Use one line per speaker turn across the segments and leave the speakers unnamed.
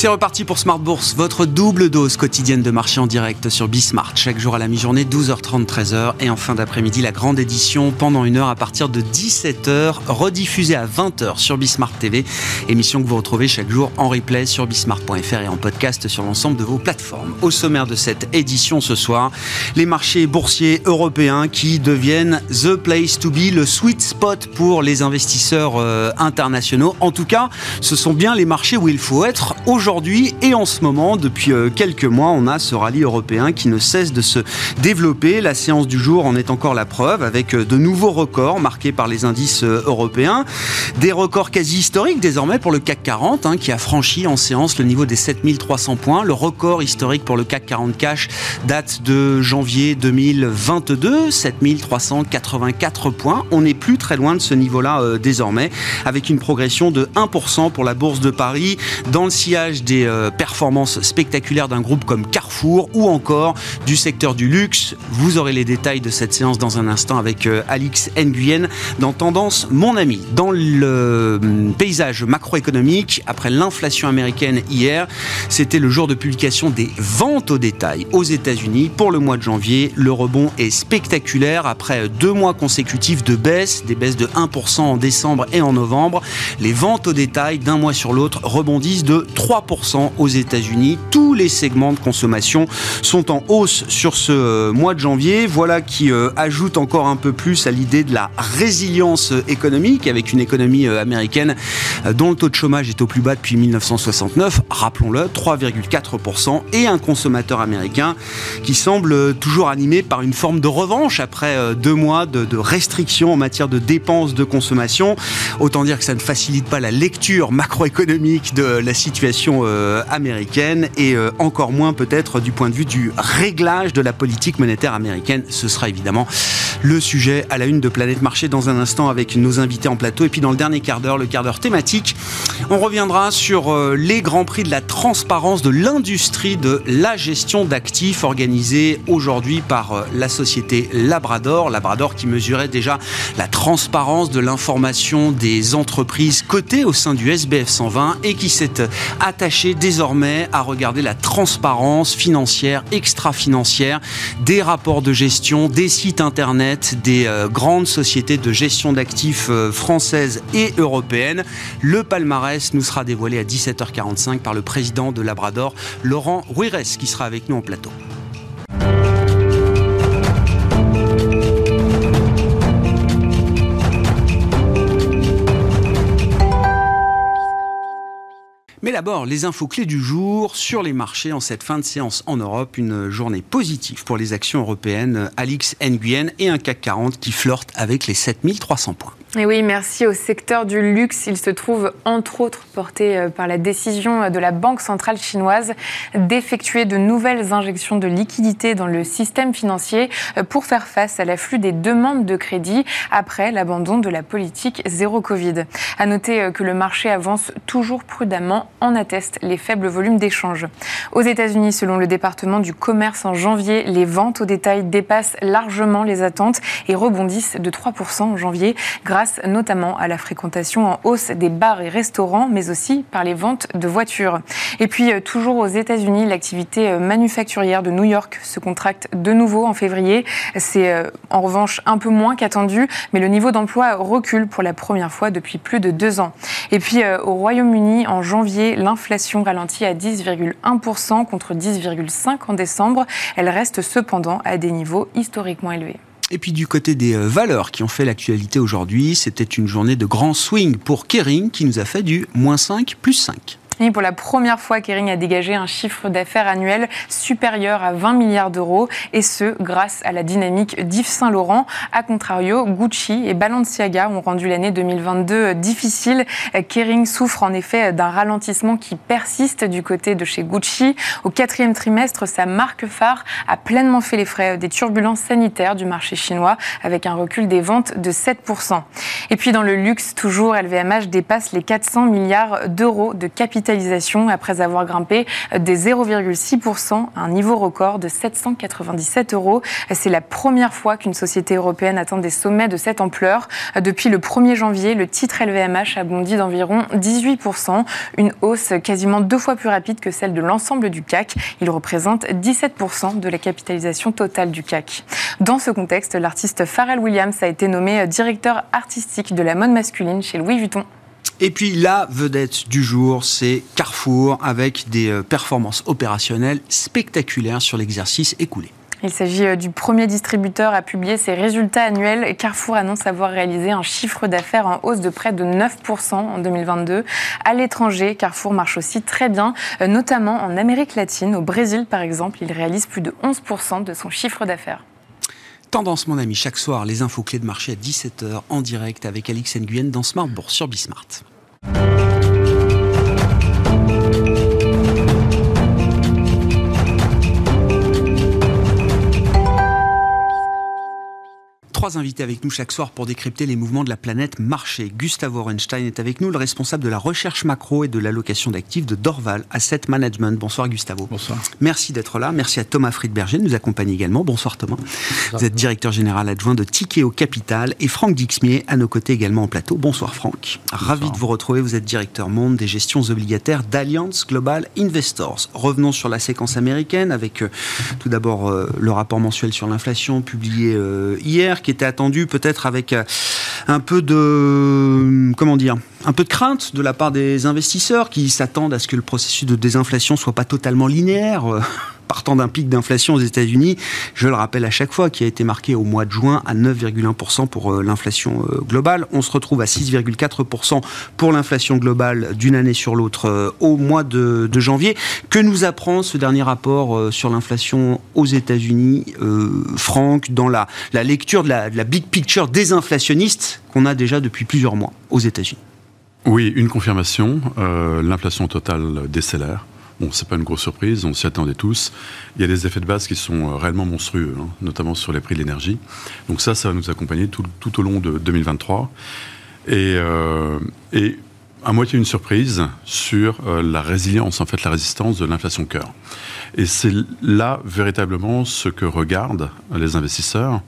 C'est reparti pour Smart Bourse, votre double dose quotidienne de marché en direct sur Bismart. Chaque jour à la mi-journée, 12h30, 13h. Et en fin d'après-midi, la grande édition pendant une heure à partir de 17h, rediffusée à 20h sur Bismart TV. Émission que vous retrouvez chaque jour en replay sur bismart.fr et en podcast sur l'ensemble de vos plateformes. Au sommaire de cette édition ce soir, les marchés boursiers européens qui deviennent the place to be, le sweet spot pour les investisseurs euh, internationaux. En tout cas, ce sont bien les marchés où il faut être aujourd'hui aujourd'hui et en ce moment, depuis euh, quelques mois, on a ce rallye européen qui ne cesse de se développer. La séance du jour en est encore la preuve avec euh, de nouveaux records marqués par les indices euh, européens. Des records quasi historiques désormais pour le CAC 40 hein, qui a franchi en séance le niveau des 7300 points. Le record historique pour le CAC 40 cash date de janvier 2022, 7384 points. On n'est plus très loin de ce niveau-là désormais avec une progression de 1% pour la bourse de Paris dans le sillage des euh, performances spectaculaires d'un groupe comme Carrefour ou encore du secteur du luxe. Vous aurez les détails de cette séance dans un instant avec euh, Alix Nguyen dans Tendance Mon Ami. Dans le hum, paysage macroéconomique, après l'inflation américaine hier, c'était le jour de publication des ventes au détail aux États-Unis pour le mois de janvier. Le rebond est spectaculaire après deux mois consécutifs de baisse, des baisses de 1% en décembre et en novembre. Les ventes au détail d'un mois sur l'autre rebondissent de 3% aux États-Unis. Tous les segments de consommation sont en hausse sur ce euh, mois de janvier. Voilà qui euh, ajoute encore un peu plus à l'idée de la résilience économique avec une économie euh, américaine dont le taux de chômage est au plus bas depuis 1969, rappelons-le, 3,4%, et un consommateur américain qui semble toujours animé par une forme de revanche après deux mois de restrictions en matière de dépenses de consommation. Autant dire que ça ne facilite pas la lecture macroéconomique de la situation euh, américaine et euh, encore moins peut-être du point de vue du réglage de la politique monétaire américaine. Ce sera évidemment le sujet à la une de Planète Marché dans un instant avec nos invités en plateau. Et puis dans le dernier quart d'heure, le quart d'heure thématique, on reviendra sur euh, les grands prix de la transparence de l'industrie de la gestion d'actifs organisés aujourd'hui par la société Labrador. Labrador qui mesurait déjà la transparence de l'information des entreprises cotées au sein du SBF 120 et qui s'est désormais à regarder la transparence financière, extra-financière des rapports de gestion, des sites internet, des euh, grandes sociétés de gestion d'actifs euh, françaises et européennes. Le palmarès nous sera dévoilé à 17h45 par le président de Labrador, Laurent Ruires, qui sera avec nous en plateau. Mais d'abord, les infos clés du jour sur les marchés en cette fin de séance en Europe. Une journée positive pour les actions européennes. Alix Nguyen et un CAC 40 qui flirte avec les 7300 points.
Et oui, merci au secteur du luxe. Il se trouve entre autres porté euh, par la décision de la Banque centrale chinoise d'effectuer de nouvelles injections de liquidités dans le système financier euh, pour faire face à l'afflux des demandes de crédit après l'abandon de la politique zéro Covid. À noter euh, que le marché avance toujours prudemment, en attestent les faibles volumes d'échanges. Aux États-Unis, selon le département du commerce en janvier, les ventes au détail dépassent largement les attentes et rebondissent de 3% en janvier grâce grâce notamment à la fréquentation en hausse des bars et restaurants, mais aussi par les ventes de voitures. Et puis, euh, toujours aux États-Unis, l'activité euh, manufacturière de New York se contracte de nouveau en février. C'est euh, en revanche un peu moins qu'attendu, mais le niveau d'emploi recule pour la première fois depuis plus de deux ans. Et puis, au Royaume-Uni, en janvier, l'inflation ralentit à 10,1% contre 10,5% en décembre. Elle reste cependant à des niveaux historiquement élevés.
Et puis du côté des euh, valeurs qui ont fait l'actualité aujourd'hui, c'était une journée de grand swing pour Kering qui nous a fait du moins 5 plus 5.
Pour la première fois, Kering a dégagé un chiffre d'affaires annuel supérieur à 20 milliards d'euros, et ce, grâce à la dynamique d'Yves Saint-Laurent. A contrario, Gucci et Balenciaga ont rendu l'année 2022 difficile. Kering souffre en effet d'un ralentissement qui persiste du côté de chez Gucci. Au quatrième trimestre, sa marque phare a pleinement fait les frais des turbulences sanitaires du marché chinois, avec un recul des ventes de 7%. Et puis dans le luxe, toujours, LVMH dépasse les 400 milliards d'euros de après avoir grimpé des 0,6% à un niveau record de 797 euros. C'est la première fois qu'une société européenne atteint des sommets de cette ampleur. Depuis le 1er janvier, le titre LVMH a bondi d'environ 18%, une hausse quasiment deux fois plus rapide que celle de l'ensemble du CAC. Il représente 17% de la capitalisation totale du CAC. Dans ce contexte, l'artiste Pharrell Williams a été nommé directeur artistique de la mode masculine chez Louis Vuitton.
Et puis la vedette du jour, c'est Carrefour avec des euh, performances opérationnelles spectaculaires sur l'exercice écoulé.
Il s'agit euh, du premier distributeur à publier ses résultats annuels. Carrefour annonce avoir réalisé un chiffre d'affaires en hausse de près de 9% en 2022. À l'étranger, Carrefour marche aussi très bien, euh, notamment en Amérique latine. Au Brésil, par exemple, il réalise plus de 11% de son chiffre d'affaires.
Tendance, mon ami, chaque soir, les infos clés de marché à 17h en direct avec Alix Nguyen dans Smart Bourse sur Bismart. Thank you. Trois invités avec nous chaque soir pour décrypter les mouvements de la planète marché. Gustavo Orenstein est avec nous, le responsable de la recherche macro et de l'allocation d'actifs de Dorval Asset Management. Bonsoir Gustavo.
Bonsoir.
Merci d'être là. Merci à Thomas Friedberger de nous accompagner également. Bonsoir Thomas. Vous êtes directeur général adjoint de Tikeo Capital et Franck Dixmier à nos côtés également en plateau. Bonsoir Franck. Ravi de vous retrouver. Vous êtes directeur monde des gestions obligataires d'Alliance Global Investors. Revenons sur la séquence américaine avec euh, tout d'abord euh, le rapport mensuel sur l'inflation publié euh, hier qui était attendu peut-être avec euh, un peu de comment dire un peu de crainte de la part des investisseurs qui s'attendent à ce que le processus de désinflation soit pas totalement linéaire euh, partant d'un pic d'inflation aux États-Unis, je le rappelle à chaque fois, qui a été marqué au mois de juin à 9,1% pour euh, l'inflation euh, globale. On se retrouve à 6,4% pour l'inflation globale d'une année sur l'autre au mois de, janvier. Que nous apprend ce dernier rapport sur l'inflation aux États-Unis, Franck, dans la, lecture de la, de la big picture désinflationniste qu'on a déjà depuis plusieurs mois aux États-Unis?
Oui, une confirmation. l'inflation totale décélère. Bon, c'est pas une grosse surprise, on s'y attendait tous. Il y a des effets de base qui sont euh, réellement monstrueux, hein, notamment sur les prix de l'énergie. Donc ça, ça va nous accompagner tout, au long de 2023. Et, euh, et à moitié une surprise sur euh, la résilience, en fait, la résistance de l'inflation cœur. Et c'est là véritablement ce que regardent les investisseurs.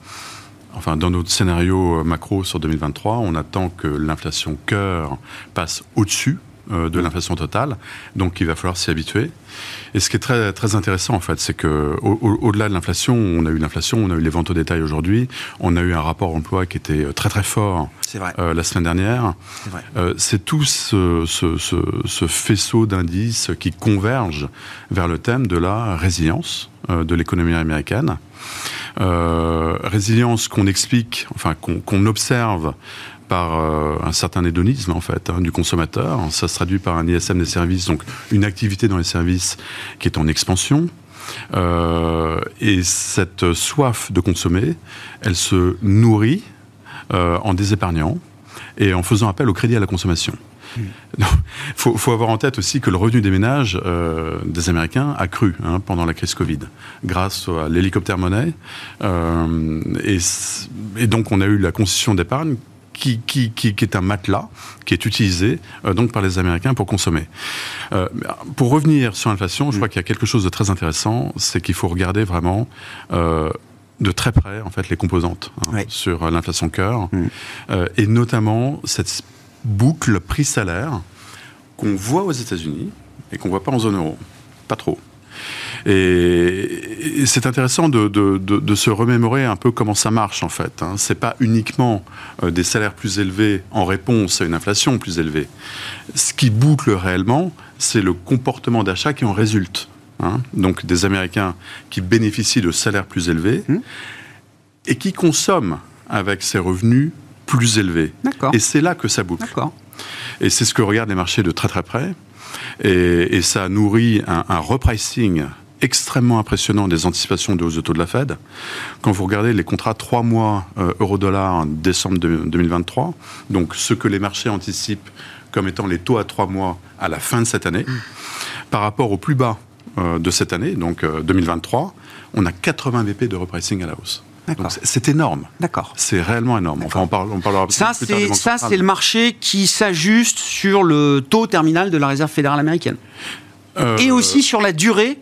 Enfin, dans notre scénario macro sur 2023, on attend que l'inflation cœur passe au-dessus euh, de l'inflation totale, donc il va falloir s'y habituer. Et ce qui est très, très intéressant, en fait, c'est que au-delà de l'inflation, on a eu l'inflation, on a eu les ventes au détail aujourd'hui, on a eu un rapport emploi qui était très très fort euh, la semaine dernière. C'est euh, tout ce, ce, ce, faisceau d'indices qui convergent vers le thème de la résilience de l'économie américaine. résilience qu'on explique, enfin qu'on observe par euh, un certain hédonisme en fait hein, du consommateur. Ça se traduit par un ISM des services, donc une activité dans les services qui est en expansion. Euh, et cette soif de consommer, elle se nourrit euh, en désépargnant et en faisant appel au crédit à la consommation. Il faut, avoir en tête aussi que le revenu des ménages des Américains a cru hein, pendant la crise Covid, grâce à l'hélicoptère monnaie. et, et, donc on a eu la concession d'épargne qui, qui, qui, est un matelas qui est utilisé euh, donc par les Américains pour consommer. Euh, pour revenir sur l'inflation, je crois qu'il y a quelque chose de très intéressant, c'est qu'il faut regarder vraiment euh, de très près en fait les composantes hein, sur l'inflation cœur mm. et notamment cette boucle prix-salaire qu'on voit aux États-Unis et qu'on voit pas en zone euro, pas trop. Et, c'est intéressant de, se remémorer un peu comment ça marche en fait. Hein. C'est pas uniquement euh, des salaires plus élevés en réponse à une inflation plus élevée. Ce qui boucle réellement, c'est le comportement d'achat qui en résulte. Hein. Donc des Américains qui bénéficient de salaires plus élevés mmh. et qui consomment avec ces revenus plus élevés. Et c'est là que ça boucle. Et c'est ce que regardent les marchés de très très près. Et, ça a nourri un, un repricing extrêmement impressionnant des anticipations de hausse de taux de la Fed. Quand vous regardez les contrats 3 mois euh, euro-dollar en décembre 2023, donc ce que les marchés anticipent comme étant les taux à 3 mois à la fin de cette année, par rapport au plus bas euh, de cette année, donc 2023, euh, on a 80 BP de repricing à la hausse. C'est énorme.
D'accord.
C'est réellement énorme. Enfin, on, parle, on parlera
ça, c'est ça, c'est le marché qui s'ajuste sur le taux terminal de la Réserve fédérale américaine. Et aussi sur la durée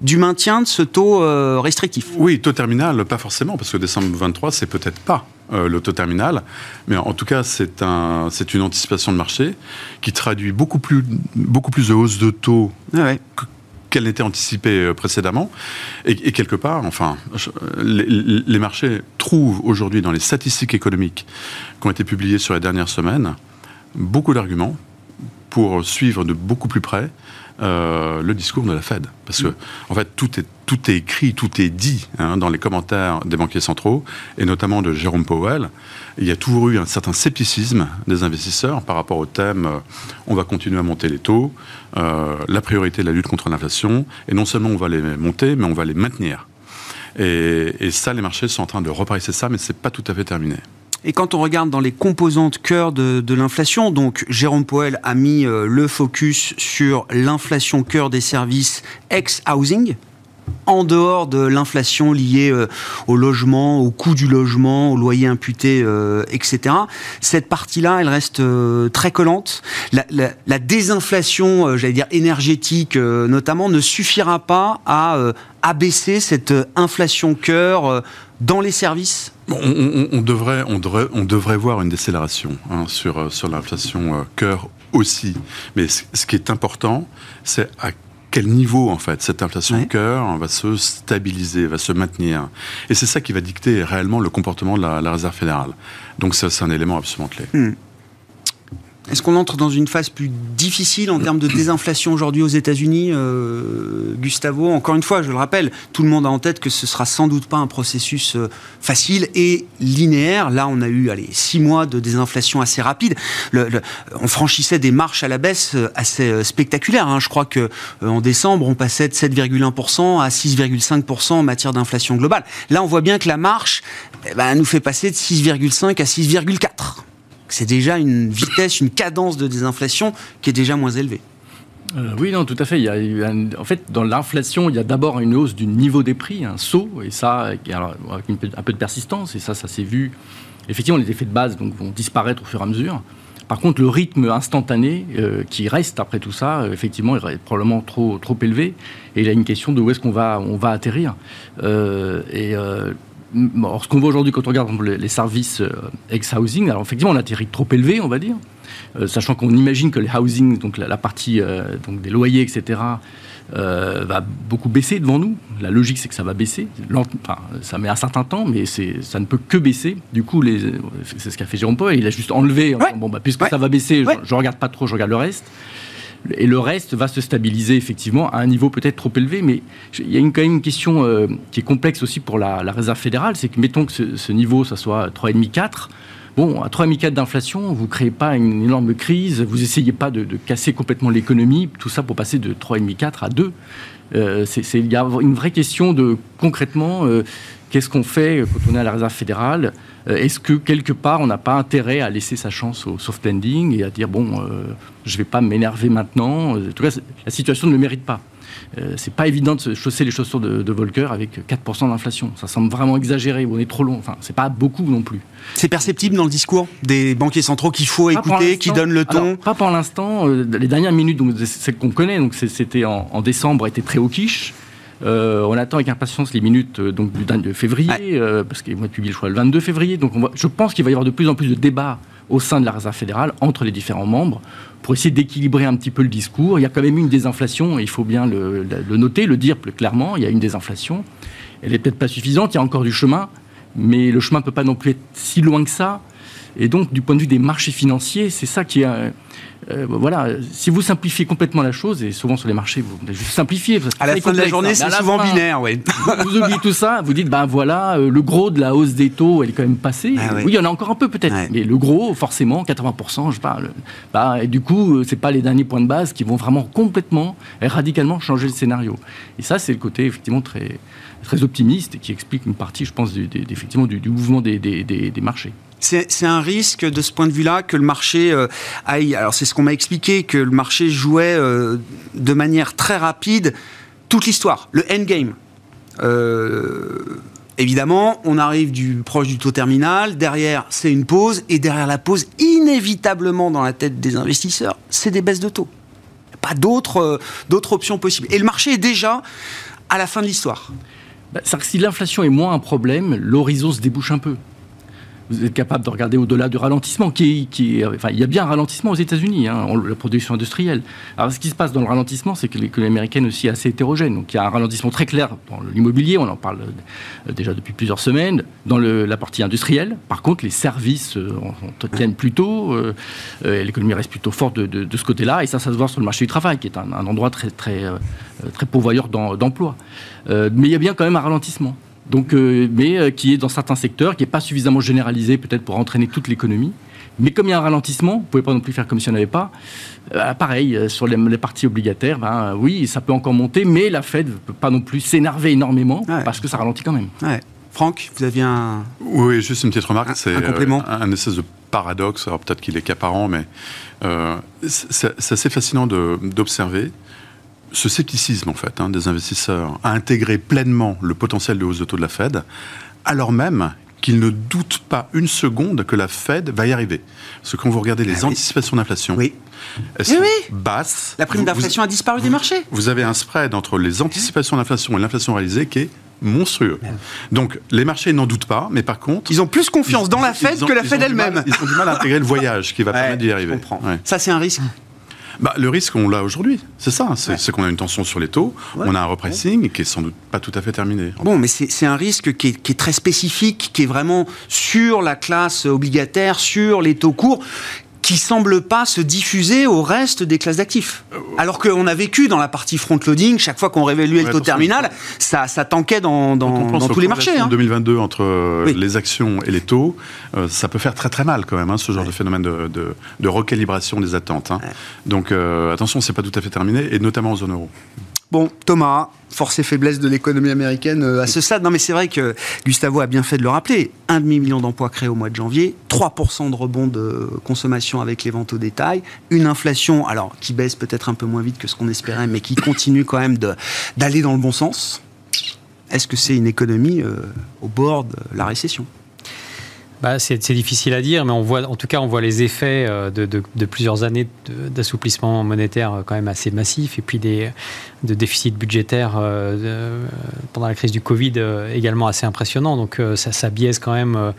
du maintien de ce taux euh, restrictif.
Oui, taux terminal, pas forcément, parce que décembre 23, c'est peut-être pas euh, le taux terminal, mais en tout cas, c'est un, c'est une anticipation de marché qui traduit beaucoup plus, beaucoup plus de hausse de taux ah qu'elle n'était anticipée euh, précédemment. Et, quelque part, enfin, les, les marchés trouvent aujourd'hui dans les statistiques économiques qui ont été publiées sur les dernières semaines beaucoup d'arguments pour suivre de beaucoup plus près euh, le discours de la Fed. Parce que, en fait, tout est, tout est écrit, tout est dit hein, dans les commentaires des banquiers centraux, et notamment de Jérôme Powell. Il y a toujours eu un certain scepticisme des investisseurs par rapport au thème euh, on va continuer à monter les taux, euh, la priorité de la lutte contre l'inflation, et non seulement on va les monter, mais on va les maintenir. Et, ça, les marchés sont en train de repricer ça, mais c'est pas tout à fait terminé.
Et quand on regarde dans les composantes cœur de, l'inflation, donc Jérôme Poel a mis euh, le focus sur l'inflation cœur des services ex-housing, en dehors de l'inflation liée euh, au logement, au coût du logement, au loyer imputé, euh, etc. Cette partie-là, elle reste très collante. La, désinflation, j'allais dire énergétique notamment, ne suffira pas à abaisser cette inflation cœur dans les services
on, devrait, on, devrait, on devrait voir une décélération hein, sur, euh, sur l'inflation euh, cœur aussi. Mais ce qui est important, c'est à quel niveau en fait cette inflation cœur va se stabiliser, va se maintenir. Et c'est ça qui va dicter réellement le comportement de la, Réserve fédérale. Donc c'est un élément absolument clé. Hmm.
Est-ce qu'on entre dans une phase plus difficile en termes de désinflation aujourd'hui aux États-Unis, euh, Gustavo? Encore une fois, je le rappelle, tout le monde a en tête que ce sera sans doute pas un processus euh, facile et linéaire. Là, on a eu allez, six mois de désinflation assez rapide. on franchissait des marches à la baisse euh, assez spectaculaires. Hein. Je crois que en décembre, on passait de 7,1% à 6,5% en matière d'inflation globale. Là, on voit bien que la marche eh ben, nous fait passer de 6,5 à 6,4 c'est déjà une vitesse, une cadence de désinflation qui est déjà moins élevée.
Euh, oui, non, tout à fait. Il y a, en fait, dans l'inflation, il y a d'abord une hausse du niveau des prix, un saut, et ça, avec un peu de persistance, et ça, ça s'est vu. Effectivement, les effets de base donc, vont disparaître au fur et à mesure. Par contre, le rythme instantané euh, qui reste après tout ça, euh, effectivement, est probablement trop, trop élevé. Et il y a une question de où est-ce qu'on va, on va atterrir. et ce qu'on voit aujourd'hui quand on regarde les services euh, ex-housing, alors effectivement, on atterrit trop élevé, on va dire, euh, sachant qu'on imagine que les housing, donc la, partie euh, donc des loyers, etc., va beaucoup baisser devant nous. La logique, c'est que ça va baisser. Enfin, ça met un certain temps, mais ça ne peut que baisser. Du coup, c'est ce qu'a fait Jérôme Paul. Il a juste enlevé. bon, bah, puisque ça va baisser, je, ne regarde pas trop, je regarde le reste. Et le reste va se stabiliser effectivement à un niveau peut-être trop élevé, mais il y a quand même une question euh, qui est complexe aussi pour la, Réserve fédérale, c'est que mettons que ce, niveau, ça soit 3,5-4, Bon, à 3,4 d'inflation, vous ne créez pas une énorme crise, vous n'essayez pas de, casser complètement l'économie, tout ça pour passer de 3,5-4 à 2. Euh, il y a une vraie question de concrètement, euh, qu'est-ce qu'on fait quand on est à la réserve fédérale euh, Est-ce que quelque part on n'a pas intérêt à laisser sa chance au soft landing et à dire bon, je ne vais pas m'énerver maintenant En tout cas, la situation ne le mérite pas. Euh, c'est pas évident de se chausser les chaussures de, Volcker avec 4% d'inflation. Ça semble vraiment exagéré, on est trop long. Enfin, c'est pas beaucoup non plus.
C'est perceptible dans le discours des banquiers centraux qu'il faut écouter, qui donnent le ton?
Pas pour l'instant. Euh, les dernières minutes, donc, celles qu'on connaît, donc c'était en, décembre, étaient très au quiche. Euh, on attend avec impatience les minutes donc, du 22 février, parce qu'ils vont être publiés, je crois, le 22 février. Donc je pense qu'il va y avoir de plus en plus de débats au sein de la Réserve fédérale entre les différents membres pour essayer d'équilibrer un petit peu le discours. Il y a quand même eu une désinflation, il faut bien le, noter, le dire plus clairement, il y a une désinflation. Elle n'est peut-être pas suffisante, il y a encore du chemin, mais le chemin ne peut pas non plus être si loin que ça. Et donc, du point de vue des marchés financiers, c'est ça qui est. Euh, voilà, si vous simplifiez complètement la chose, et souvent sur les marchés, vous juste simplifiez.
À la fin de la journée, c'est souvent binaire, oui.
Vous, oubliez tout ça, vous dites, ben voilà, euh, le gros de la hausse des taux, elle est quand même passée. Ah oui. il y en a encore un peu peut-être, mais le gros, forcément, 80%, je parle. Bah, et du coup, euh, c'est pas les derniers points de base qui vont vraiment complètement et radicalement changer le scénario. Et ça, c'est le côté effectivement très, très optimiste et qui explique une partie, je pense, du, effectivement, du, mouvement des, des marchés.
C'est un risque de ce point de vue-là que le marché euh, aille. Alors c'est ce qu'on m'a expliqué que le marché jouait euh, de manière très rapide toute l'histoire, le endgame. Euh, évidemment, on arrive proche du taux terminal. Derrière, c'est une pause, et derrière la pause, inévitablement dans la tête des investisseurs, c'est des baisses de taux. Pas d'autres d'autres options possibles. Et le marché est déjà à la fin de l'histoire.
Bah, si l'inflation est moins un problème, l'horizon se débouche un peu vous êtes capable de regarder au-delà du ralentissement, qui, qui enfin, il y a bien un ralentissement aux États-Unis, hein, la production industrielle. Alors, ce qui se passe dans le ralentissement, c'est que l'économie américaine aussi est assez hétérogène. Donc, il y a un ralentissement très clair dans l'immobilier, on en parle euh, déjà depuis plusieurs semaines, dans la partie industrielle. Par contre, les services euh, tiennent plutôt, euh, l'économie reste plutôt forte de, ce côté-là, et ça, ça se voit sur le marché du travail, qui est un, endroit très, très, très pourvoyeur d'emplois. mais il y a bien quand même un ralentissement donc, euh, mais euh, qui est dans certains secteurs, qui n'est pas suffisamment généralisé peut-être pour entraîner toute l'économie. Mais comme il y a un ralentissement, vous ne pouvez pas non plus faire comme si on n'avait pas. Euh, pareil, sur les, parties obligataires, ben, oui, ça peut encore monter, mais la Fed ne peut pas non plus s'énerver énormément parce que ça ralentit quand même.
Franck, vous aviez un.
Oui, juste une petite remarque.
C'est un, complément.
un, espèce de paradoxe. Alors peut-être qu'il est qu'apparent, mais c'est assez fascinant d'observer ce scepticisme en fait hein, des investisseurs à intégrer pleinement le potentiel de hausse de taux de la Fed, alors même qu'ils ne doutent pas une seconde que la Fed va y arriver. Parce que quand vous regardez les ah anticipations d'inflation,
oui.
elles sont basses.
La prime d'inflation a disparu des marchés.
Vous avez un spread entre les anticipations d'inflation et l'inflation réalisée qui est monstrueux. Donc les marchés n'en doutent pas, mais par contre...
Ils ont plus confiance dans la Fed que la Fed elle-même.
Ils ont du mal à intégrer le voyage qui va permettre d'y arriver.
Ça c'est un risque
bah, Le risque, on l'a aujourd'hui. C'est ça. C'est qu'on a une tension sur les taux. On a un repricing qui est sans doute pas tout à fait terminé.
Bon, mais c'est un risque qui est, qui est, très spécifique, qui est vraiment sur la classe obligataire, sur les taux courts qui semble pas se diffuser au reste des classes d'actifs. Euh, Alors qu'on a vécu dans la partie front-loading, chaque fois qu'on réévaluait le taux terminal, ça, ça tanquait dans, dans, tous les marchés.
En 2022, hein. entre euh, les actions et les taux, euh, ça peut faire très très mal quand même, hein, ce genre de phénomène de, de, recalibration des attentes. Hein. Donc attention, c'est pas tout à fait terminé, et notamment en zone euro.
Bon, Thomas, force et faiblesse de l'économie américaine euh, à ce stade. Non, mais c'est vrai que Gustavo a bien fait de le rappeler. Un demi-million d'emplois créés au mois de janvier, 3% de rebond de consommation avec les ventes au détail, une inflation, alors qui baisse peut-être un peu moins vite que ce qu'on espérait, mais qui continue quand même d'aller dans le bon sens. Est-ce que c'est une économie euh, au bord de la récession?
Bah, c'est difficile à dire, mais on voit, en tout cas, on voit les effets euh, de, plusieurs années d'assouplissement monétaire euh, quand même assez massif, et puis des, de déficits budgétaires euh, pendant la crise du Covid également assez impressionnants. Donc ça, ça, biaise quand même.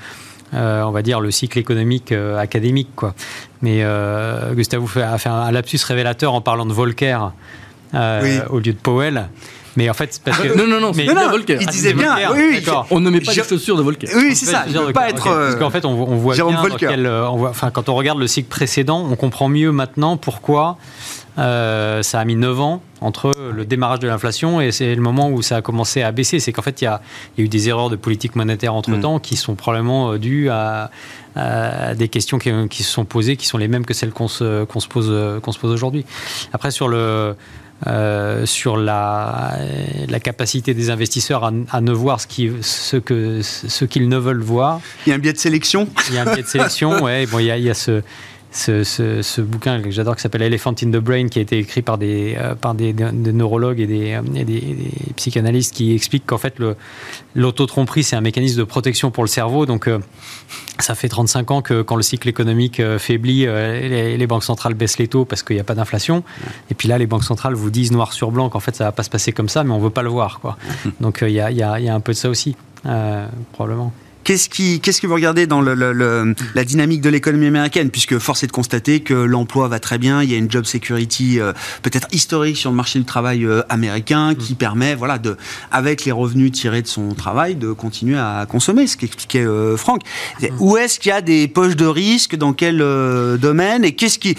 on va dire le cycle économique académique quoi. Mais Gustave a fait un, lapsus révélateur en parlant de Volcker au lieu de Powell. Mais en fait, parce que.
non, non, non,
mais non, non, il disait bien. Oui,
On ne met pas les chaussures de Volcker.
Oui, c'est ça. ne pas être.
Parce qu'en fait, on, voit bien dans quel, euh, on voit, enfin, quand on regarde le cycle précédent, on comprend mieux maintenant pourquoi euh, ça a mis 9 ans entre le démarrage de l'inflation et c'est le moment où ça a commencé à baisser. C'est qu'en fait, il y, a, y, a eu des erreurs de politique monétaire entre-temps mm. qui sont probablement euh, dues à, des questions qui, qui, se sont posées, qui sont les mêmes que celles qu'on se, qu'on se pose, qu'on se pose aujourd'hui. Après, sur le euh, sur la, la, capacité des investisseurs à, à ne voir ce qu'ils ce que, ce qu'ils ne veulent voir.
Il y a un biais de sélection?
Il y a un biais de sélection, ouais. Bon, il y a, il y a ce, ce, ce, bouquin que j'adore qui s'appelle Elephant in the Brain, qui a été écrit par des, euh, par des, neurologues et des, des, psychanalystes qui expliquent qu'en fait l'autotromperie c'est un mécanisme de protection pour le cerveau. Donc euh, ça fait 35 ans que quand le cycle économique euh, faiblit, les, les, banques centrales baissent les taux parce qu'il n'y a pas d'inflation. Et puis là, les banques centrales vous disent noir sur blanc qu'en fait ça va pas se passer comme ça, mais on veut pas le voir. Quoi. Donc il y a, y, a, y, a, un peu de ça aussi, probablement.
Qu'est-ce qui, qu'est-ce que vous regardez dans le, la dynamique de l'économie américaine Puisque force est de constater que l'emploi va très bien, il y a une job security euh, peut-être historique sur le marché du travail euh, américain qui permet, voilà, de, avec les revenus tirés de son travail, de continuer à consommer, ce qu'expliquait euh, Franck. Où est-ce qu'il y a des poches de risque Dans quel domaine Et qu'est-ce qui,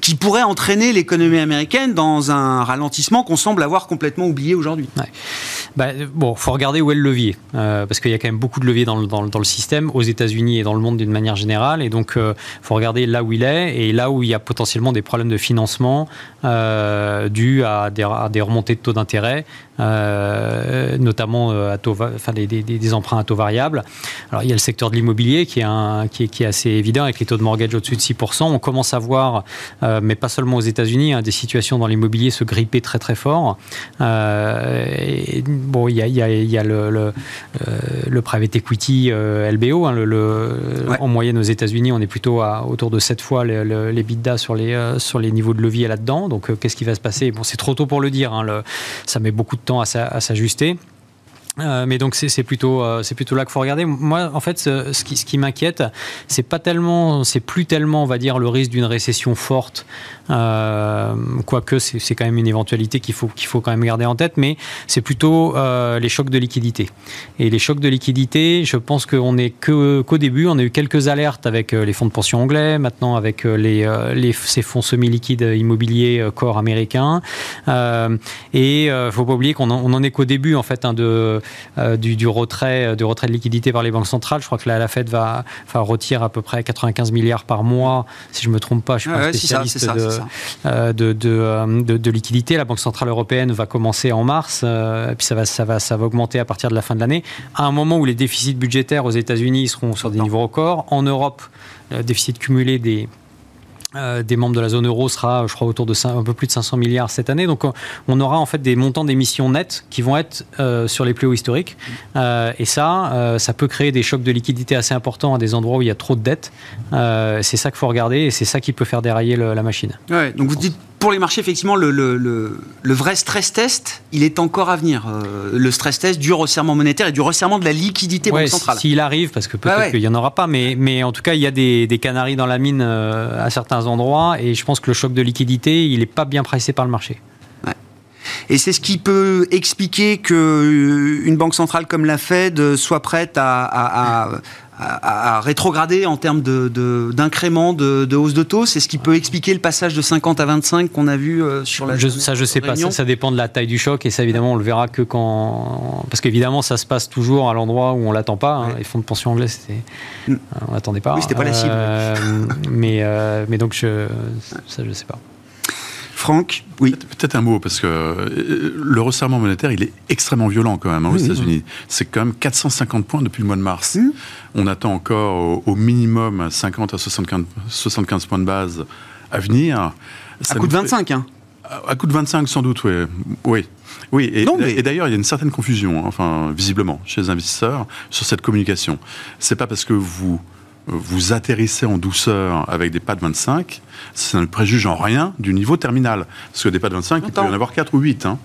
qui pourrait entraîner l'économie américaine dans un ralentissement qu'on semble avoir complètement oublié aujourd'hui?
Ouais. bah, Bon, faut regarder où est le levier, parce qu'il y a quand même beaucoup de leviers dans le, dans, le système, aux États-Unis et dans le monde d'une manière générale, et donc il faut regarder là où il est et là où il y a potentiellement des problèmes de financement euh, dus à des, remontées de taux d'intérêt euh, notamment euh, à taux, enfin, des, des, emprunts à taux variable. Alors, il y a le secteur de l'immobilier qui, qui, est, qui est assez évident avec les taux de mortgage au-dessus de 6%. On commence à voir, euh, mais pas seulement aux États-Unis, hein, des situations dans l'immobilier se gripper très très fort. Et, bon, il y a, il y a, il y a le, le, le, private equity LBO. Hein, le, En moyenne aux États-Unis, on est plutôt à autour de 7 fois les, les bidas sur les, sur les niveaux de levier là-dedans. Donc, qu'est-ce qui va se passer? Bon, c'est trop tôt pour le dire. Hein, ça met beaucoup de temps à s'ajuster. Euh, mais donc c'est plutôt euh, c'est plutôt là qu'il faut regarder. Moi en fait ce, qui, ce qui m'inquiète c'est pas tellement c'est plus tellement on va dire le risque d'une récession forte quoique c'est quand même une éventualité qu'il faut qu'il faut quand même garder en tête mais c'est plutôt euh, les chocs de liquidité et les chocs de liquidité je pense qu'on est que qu'au début on a eu quelques alertes avec les fonds de pension anglais maintenant avec les, les ces fonds semi liquides immobiliers corps américains et faut pas oublier qu'on en, en, est qu'au début en fait hein, de euh, du, retrait, euh, du retrait de liquidité par les banques centrales. Je crois que la, la Fed va, enfin, retire à peu près 95 milliards par mois, si je ne me trompe pas. Je suis pas spécialiste de, de, de, de, liquidité. La Banque centrale européenne va commencer en mars, euh, puis ça va, ça, va, ça va augmenter à partir de la fin de l'année. À un moment où les déficits budgétaires aux États-Unis seront sur des niveaux records, en Europe, le déficit cumulé des euh, des membres de la zone euro sera, je crois, autour de un peu plus de 500 milliards cette année. Donc, on aura en fait des montants d'émissions nettes qui vont être euh, sur les plus hauts historiques. Euh, et ça, ça peut créer des chocs de liquidité assez importants à des endroits où il y a trop de dettes. c'est ça qu'il faut regarder et c'est ça qui peut faire dérailler la machine.
Ouais, donc, vous dites pour les marchés, effectivement, le, le, le, vrai stress test, il est encore à venir. Euh, le stress test du resserrement monétaire et du resserrement de la liquidité
ouais,
centrale.
S'il arrive, parce que peut-être qu'il n'y en aura pas, mais, mais en tout cas, il y a des, des canaries dans la mine euh, à certains endroits, et je pense que le choc de liquidité, il n'est pas bien pressé par le marché.
Et c'est ce qui peut expliquer qu'une banque centrale comme la Fed soit prête à, à, à à, rétrograder en termes d'incrément de, de, hausse de taux C'est ce qui peut expliquer le passage de 50 à 25 qu'on a vu euh, sur la.
Je, ça, je sais pas. Ça, dépend de la taille du choc et ça, évidemment, on le verra que quand. Parce qu'évidemment, ça se passe toujours à l'endroit où on l'attend pas. Hein. Les fonds de pension anglais, c'était. Mm. On l'attendait pas.
Oui, c'était pas la cible.
Euh, mais, euh, mais donc, je, ça, je sais pas.
Franck, oui.
Peut-être un mot, parce que euh, le resserrement monétaire, il est extrêmement violent quand même hein, aux États-Unis. C'est quand même 450 points depuis le mois de mars. On attend encore au, minimum 50 à 75, 75, points de base à venir.
Ça à coup de 25, hein
à, coup de 25 sans doute, oui. Oui. Oui, et, et d'ailleurs, il y a une certaine confusion, hein, enfin, visiblement, chez les investisseurs, sur cette communication. C'est pas parce que vous vous atterrissez en douceur avec des pas de 25, ça ne préjuge en rien du niveau terminal. Parce que des pas de 25, il peut y en avoir 4 ou 8. Hein.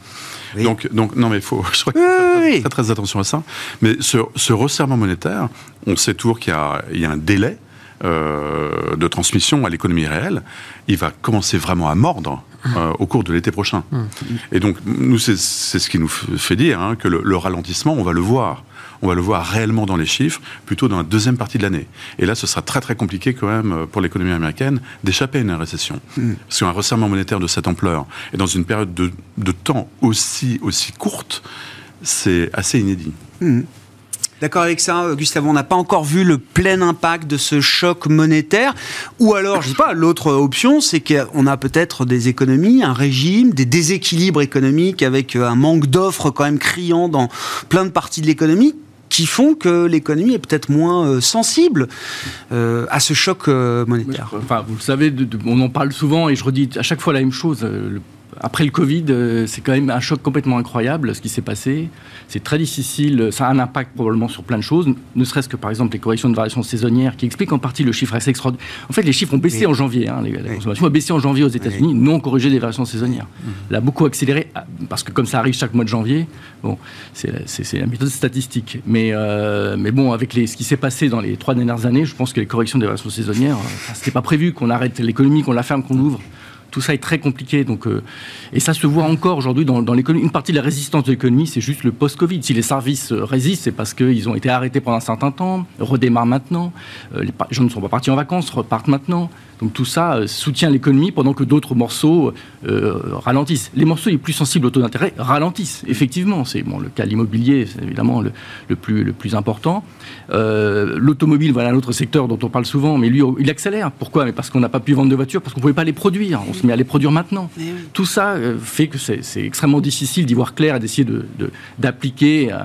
Donc, donc, non, mais il faut je crois très, très, attention à ça. Mais ce, ce resserrement monétaire, on sait toujours qu'il y, y, a un délai euh, de transmission à l'économie réelle. Il va commencer vraiment à mordre euh, au cours de l'été prochain. Mmh. Et donc, nous, c'est ce qui nous fait dire hein, que le, le, ralentissement, on va le voir on va le voir réellement dans les chiffres, plutôt dans la deuxième partie de l'année. Et là, ce sera très très compliqué quand même euh, pour l'économie américaine d'échapper à une récession. Mm. Parce qu'un resserrement monétaire de cette ampleur, et dans une période de, temps aussi, aussi courte, c'est assez inédit.
Mm. D'accord avec ça, Gustave On n'a pas encore vu le plein impact de ce choc monétaire. Ou alors, je ne sais pas, l'autre option, c'est qu'on a peut-être des économies, un régime, des déséquilibres économiques avec un manque d'offres quand même criant dans plein de parties de l'économie qui font que l'économie est peut-être moins euh, sensible euh, à ce choc euh, monétaire.
Enfin, vous le savez, on en parle souvent et je redis à chaque fois la même chose. Après le Covid, euh, c'est quand même un choc complètement incroyable ce qui s'est passé. C'est très difficile, ça a un impact probablement sur plein de choses, ne serait-ce que par exemple les corrections de variations saisonnières qui expliquent en partie le chiffre assez extraordinaire. En fait, les chiffres ont baissé en janvier. Hein, la consommation a baissé en janvier aux États-Unis, non corrigé des variations saisonnières. Mmh. a beaucoup accéléré ah, parce que comme ça arrive chaque mois de janvier, bon, c'est la méthode statistique. Mais, euh, mais bon, avec les, ce qui s'est passé dans les trois dernières années, je pense que les corrections des variations saisonnières, euh, c'était pas prévu qu'on arrête l'économie, qu'on la ferme, qu'on l'ouvre tout ça est très compliqué. Donc, euh, et ça se voit encore aujourd'hui dans, l'économie. Une partie de la résistance de l'économie, c'est juste le post-Covid. Si les services euh, résistent, c'est parce qu'ils ont été arrêtés pendant un certain temps, redémarrent maintenant. Euh, les gens ne sont pas partis en vacances, repartent maintenant. Donc tout ça soutient l'économie pendant que d'autres morceaux ralentissent. Les morceaux les plus sensibles au taux d'intérêt ralentissent, effectivement. C'est bon, le cas de l'immobilier, c'est évidemment le, plus, le plus important. L'automobile, voilà un autre secteur dont on parle souvent, mais lui, il accélère. Pourquoi? Mais Parce qu'on n'a pas pu vendre de voitures, parce qu'on ne pouvait pas les produire. On mais à les produire maintenant. Tout ça euh, fait que c'est extrêmement difficile d'y voir clair et d'essayer d'appliquer, de, euh,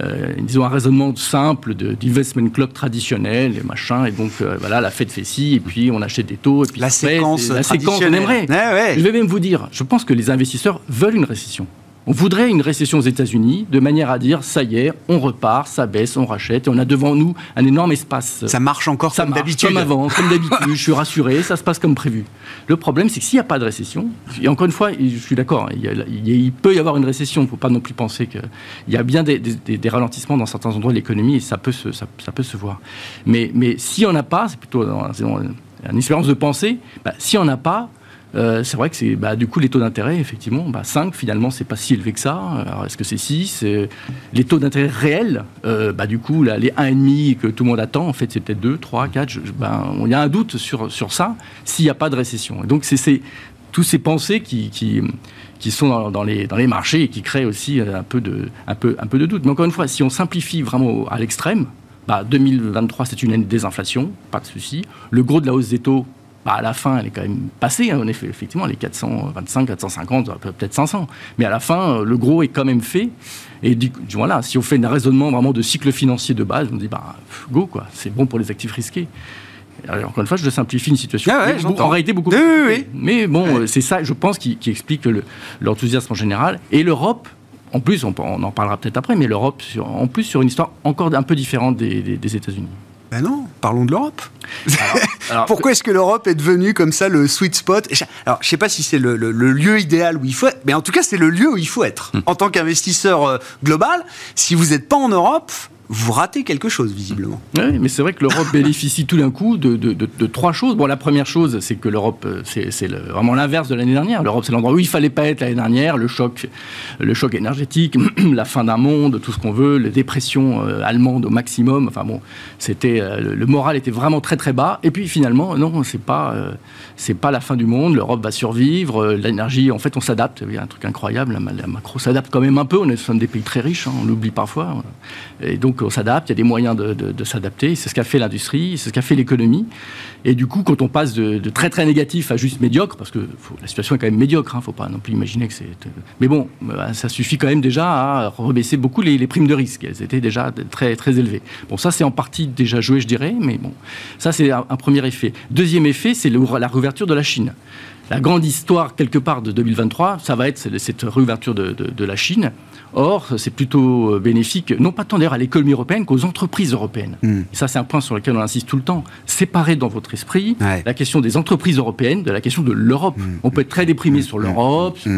euh, disons, un raisonnement simple d'investment club traditionnel et machin. Et donc, voilà, la fête fait ci, et puis on achète des taux. Et puis
la séquence,
la séquence, on aimerait. Je vais même vous dire, je pense que les investisseurs veulent une récession. On voudrait une récession aux États-Unis de manière à dire ça y est, on repart, ça baisse, on rachète et on a devant nous un énorme espace.
Ça marche encore comme d'habitude.
Comme avant, comme d'habitude. je suis rassuré, ça se passe comme prévu. Le problème, c'est que s'il n'y a pas de récession, et encore une fois, je suis d'accord, il, peut y avoir une récession. Il ne faut pas non plus penser qu'il y a bien des, ralentissements dans certains endroits de l'économie et ça peut se, ça, peut se voir. Mais, mais si on n'a pas, c'est plutôt une espérance de pensée, bah, si on n'a pas, euh, c'est vrai que c'est bah, du coup les taux d'intérêt, effectivement, bah, 5 finalement, c'est pas si élevé que ça. Alors est-ce que c'est 6 Les taux d'intérêt réels, euh, bah, du coup, là, les 1,5 que tout le monde attend, en fait, c'est peut-être 2, 3, 4. Ben, il y a un doute sur, sur ça s'il n'y a pas de récession. Et donc, c'est tous ces pensées qui, qui, sont dans, les, dans les marchés et qui créent aussi un peu, de, un, peu, un peu de doute. Mais encore une fois, si on simplifie vraiment à l'extrême, 2023, c'est une année de désinflation, pas de souci. Le gros de la hausse des taux, bah, à la fin, elle est quand même passée. Hein, en effet, effectivement, les 425, 450, peut-être 500. Mais à la fin, le gros est quand même fait. Et du, voilà, si on fait un raisonnement vraiment de cycle financier de base, on dit, bah, go, quoi, c'est bon pour les actifs risqués. Alors, encore une fois, je simplifie une situation.
Ah
en réalité, beaucoup
oui, oui,
Mais bon, c'est ça, je pense, qui, explique l'enthousiasme en général. Et l'Europe, en plus, on, en parlera peut-être après, mais l'Europe, en plus, sur une histoire encore un peu différente des États-Unis.
Ben non, parlons de l'Europe. Pourquoi est-ce que l'Europe est devenue comme ça le sweet spot Alors, je ne sais pas si c'est le, lieu idéal où il faut être, mais en tout cas, c'est le lieu où il faut être. Hmm. En tant qu'investisseur euh, global, si vous n'êtes pas en Europe, vous ratez quelque chose, visiblement.
Oui, mais c'est vrai que l'Europe bénéficie tout d'un coup de, trois choses. Bon, la première chose, c'est que l'Europe, euh, c'est vraiment l'inverse de l'année dernière. L'Europe, c'est l'endroit où il fallait pas être l'année dernière. Le choc, le choc énergétique, la fin d'un monde, tout ce qu'on veut, les dépressions euh, allemandes au maximum. Enfin bon, c'était euh, le moral était vraiment très très bas. Et puis finalement, non, c'est pas c'est pas la fin du monde. L'Europe va survivre. L'énergie, en fait, on s'adapte. Il y a un truc incroyable. La, macro s'adapte quand même un peu. On est des pays très riches, hein, on l'oublie parfois. Et donc on s'adapte, il y a des moyens de, s'adapter. C'est ce qu'a fait l'industrie, c'est ce qu'a fait l'économie. Et du coup, quand on passe de, très très négatif à juste médiocre, parce que la situation est quand même médiocre, il hein, ne faut pas non plus imaginer que c'est. Mais bon, bah, ça suffit quand même déjà à rebaisser beaucoup les, primes de risque. Elles étaient déjà très très élevées. Bon, ça c'est en partie déjà joué, je dirais, mais bon, ça c'est un, premier effet. Deuxième effet, c'est la réouverture de la Chine la grande histoire, quelque part, de 2023, ça va être cette réouverture de la Chine. Or, c'est plutôt euh, bénéfique, non pas tant d'ailleurs à l'économie européenne qu'aux entreprises européennes. Hmm. Et ça, c'est un point sur lequel on insiste tout le temps. Séparer dans votre esprit la question des entreprises européennes de la question de l'Europe. Hmm. On peut être très déprimé sur hmm. l'Europe, tout,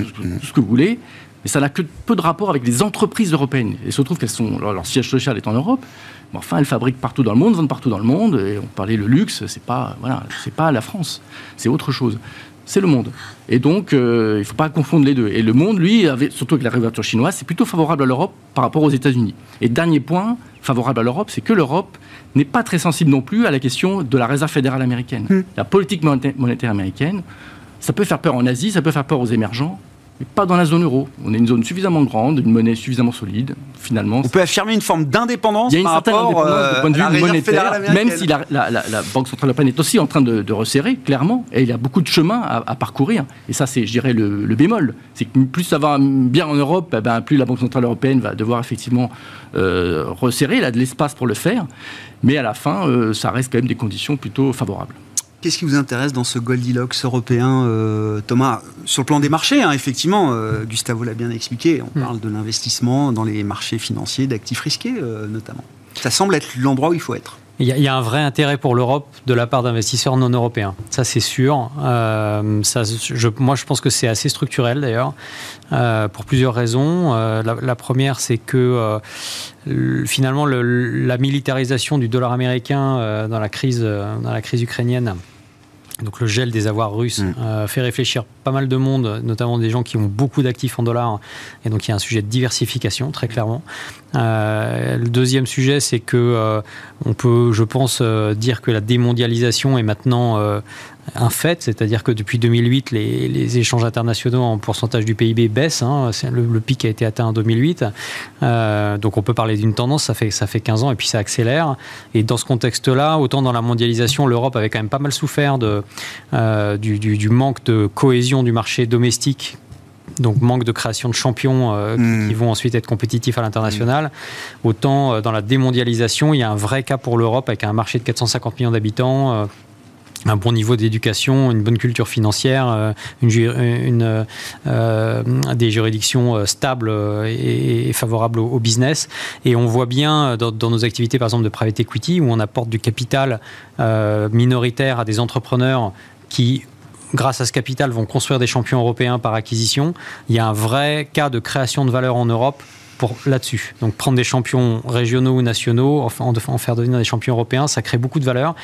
ce que vous voulez, mais ça n'a que peu de rapport avec les entreprises européennes. Et il se trouve qu'elles sont, leur siège social est en Europe, mais enfin, elles fabriquent partout dans le monde, vendent partout dans le monde, et on parlait le luxe, c'est pas, voilà, c'est pas la France, c'est autre chose c'est le monde. Et donc, euh, il ne faut pas confondre les deux. Et le monde, lui, avait, surtout avec la réouverture chinoise, c'est plutôt favorable à l'Europe par rapport aux États-Unis. Et dernier point, favorable à l'Europe, c'est que l'Europe n'est pas très sensible non plus à la question de la réserve fédérale américaine. Hmm. La politique monétaire américaine, ça peut faire peur en Asie, ça peut faire peur aux émergents, mais pas dans la zone euro. On est une zone suffisamment grande, une monnaie suffisamment solide, finalement.
On peut affirmer une forme d'indépendance
Il y a une
certaine
indépendance du point de vue monétaire, même si la, Banque Centrale Européenne est aussi en train de, resserrer, clairement, et il y a beaucoup de chemin à, parcourir. Et ça, c'est, je dirais, le, bémol. C'est que plus ça va bien en Europe, eh ben, plus la Banque Centrale Européenne va devoir effectivement euh, resserrer. Il a de l'espace pour le faire, mais à la fin, euh, ça reste quand même des conditions plutôt favorables.
Qu'est-ce qui vous intéresse dans ce Goldilocks européen, euh, Thomas? Sur le plan des marchés, hein, effectivement, euh, Gustavo l'a bien expliqué, on hmm. parle de l'investissement dans les marchés financiers, d'actifs risqués euh, notamment. Ça semble être l'endroit où il faut être.
Il y, a, un vrai intérêt pour l'Europe de la part d'investisseurs non européens. Ça, c'est sûr. ça, je, moi, je pense que c'est assez structurel d'ailleurs, pour plusieurs raisons. la, première, c'est que finalement, la militarisation du dollar américain dans la crise, dans la crise ukrainienne donc le gel des avoirs russes mm. euh, fait réfléchir pas mal de monde, notamment des gens qui ont beaucoup d'actifs en dollars. Et donc il y a un sujet de diversification, très clairement. Euh, le deuxième sujet, c'est que euh, on peut, je pense, dire que la démondialisation est maintenant un fait, c'est-à-dire que depuis 2008, les, échanges internationaux en pourcentage du PIB baissent. Hein. le, pic a été atteint en 2008. Euh, donc on peut parler d'une tendance, ça fait, ça fait 15 ans et puis ça accélère. Et dans ce contexte-là, autant dans la mondialisation, l'Europe avait quand même pas mal souffert euh, du, manque de cohésion du marché domestique donc manque de création de champions euh, hmm. qui vont ensuite être compétitifs à l'international. Autant dans la démondialisation, il y a un vrai cas pour l'Europe avec un marché de 450 millions d'habitants, un bon niveau d'éducation, une bonne culture financière, euh, une, euh, des juridictions euh, stables et, favorables au, business. Et on voit bien dans, nos activités, par exemple, de private equity, où on apporte du capital minoritaire à des entrepreneurs qui grâce à ce capital, vont construire des champions européens par acquisition. Il y a un vrai cas de création de valeur en Europe là-dessus. Donc prendre des champions régionaux ou nationaux, en, en, faire devenir des champions européens, ça crée beaucoup de valeur.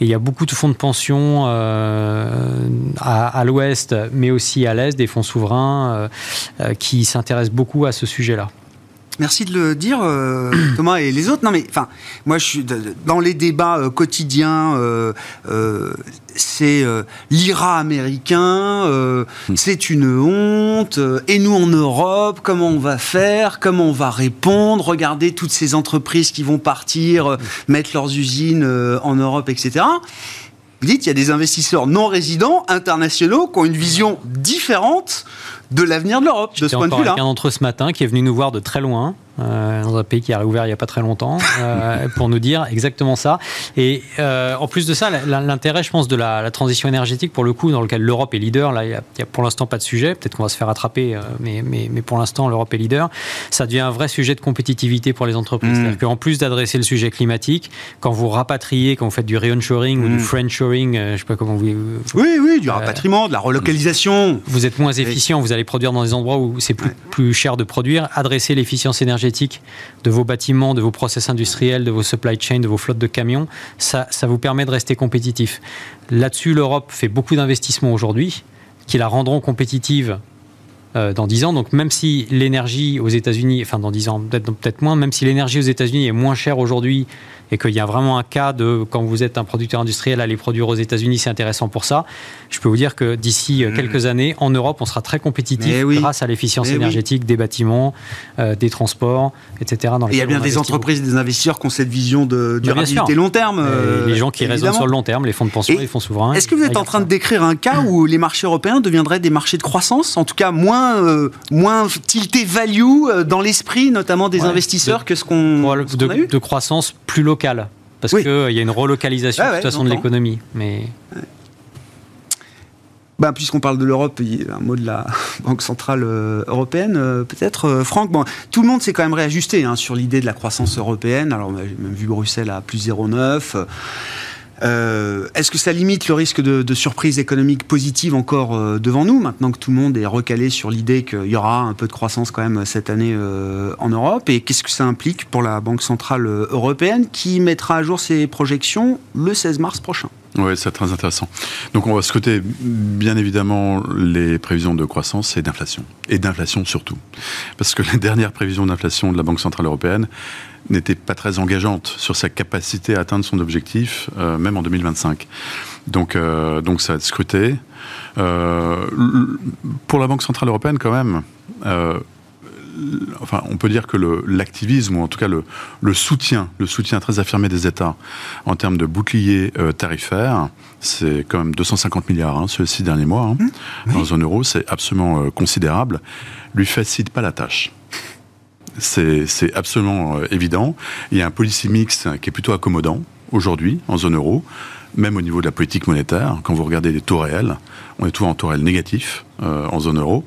Et il y a beaucoup de fonds de pension euh, à, l'ouest, mais aussi à l'est, des fonds souverains euh, euh, qui s'intéressent beaucoup à ce sujet-là.
Merci de le dire, euh, Thomas et les autres. Non, mais enfin, moi, je suis dans les débats euh, quotidiens. Euh, c'est l'IRA américain, hmm. c'est une honte. et nous en Europe, comment on va faire Comment on va répondre Regardez toutes ces entreprises qui vont partir, mettre leurs usines en Europe, etc. Vous dites, il y a des investisseurs non résidents, internationaux, qui ont une vision différente de l'avenir de l'Europe, de ce point de vue-là.
un d'entre eux ce matin qui est venu nous voir de très loin, euh, dans un pays qui a réouvert il n'y a pas très longtemps, euh, pour nous dire exactement ça. Et euh, en plus de ça, l'intérêt, je pense, de la, transition énergétique, pour le coup, dans lequel l'Europe est leader, là, il n'y a, pour l'instant pas de sujet, peut-être qu'on va se faire attraper, mais, mais, mais, pour l'instant, l'Europe est leader, ça devient un vrai sujet de compétitivité pour les entreprises. Mmh. C'est-à-dire qu'en plus d'adresser le sujet climatique, quand vous rapatriez, quand vous faites du re-onshoring ou du mmh. friendshoring, je ne sais pas comment vous...
Oui, oui, du rapatriement, de la relocalisation.
Vous êtes moins efficient, vous allez produire dans des endroits où c'est plus, plus cher de produire, adresser l'efficience énergétique de vos bâtiments, de vos process industriels, de vos supply chains, de vos flottes de camions, ça, vous permet de rester compétitif. Là-dessus, l'Europe fait beaucoup d'investissements aujourd'hui qui la rendront compétitive euh, dans 10 ans. Donc même si l'énergie aux États-Unis, enfin dans 10 ans peut-être peut moins, même si l'énergie aux États-Unis est moins chère aujourd'hui et qu'il y a vraiment un cas de quand vous êtes un producteur industriel, aller produire aux États-Unis, c'est intéressant pour ça. Je peux vous dire que d'ici euh, mmh. quelques années, en Europe, on sera très compétitif grâce à l'efficience énergétique des bâtiments, euh, des transports, etc.
il y a bien des entreprises et des investisseurs qui ont cette vision de durabilité long terme.
Euh, les gens qui raisonnent sur le long terme, les fonds de pension, les fonds souverains.
Est-ce que vous êtes en train de décrire un cas où les marchés européens deviendraient des marchés de croissance, en tout cas moins, moins tiltés value dans l'esprit, notamment des investisseurs, que ce qu'on a eu?
De croissance plus locale parce qu'il y a une relocalisation de toute façon de l'économie. Mais...
Ben, Puisqu'on parle de l'Europe, un mot de la Banque Centrale euh, Européenne, euh, peut-être. Euh, Franck, bon, tout le monde s'est quand même réajusté hein, sur l'idée de la croissance européenne. Alors, j'ai même vu Bruxelles à plus 0,9. Euh, est-ce que ça limite le risque de, surprise économique positive encore euh, devant nous, maintenant que tout le monde est recalé sur l'idée qu'il y aura un peu de croissance quand même cette année euh, en Europe? Et qu'est-ce que ça implique pour la Banque Centrale Européenne qui mettra à jour ses projections le 16 mars prochain?
Oui, c'est très intéressant. Donc on va scruter bien évidemment les prévisions de croissance et d'inflation. Et d'inflation surtout. Parce que les dernières prévisions d'inflation de la Banque Centrale Européenne n'était pas très engageante sur sa capacité à atteindre son objectif, euh, même en 2025. Donc, euh, donc ça va être scruté. Euh, pour la Banque Centrale Européenne, quand même, enfin, on peut dire que l'activisme, ou en tout cas le, le, soutien, le soutien très affirmé des États en termes de bouclier tarifaire, c'est quand même 250 milliards hein, ces six derniers mois, hein, mmh. dans la zone euro, c'est absolument considérable, lui facilite pas la tâche c'est absolument euh, évident. Il y a un policy mix qui est plutôt accommodant aujourd'hui en zone euro. même au niveau de la politique monétaire. Quand vous regardez les taux réels, on est toujours en taux réel négatif en zone euro.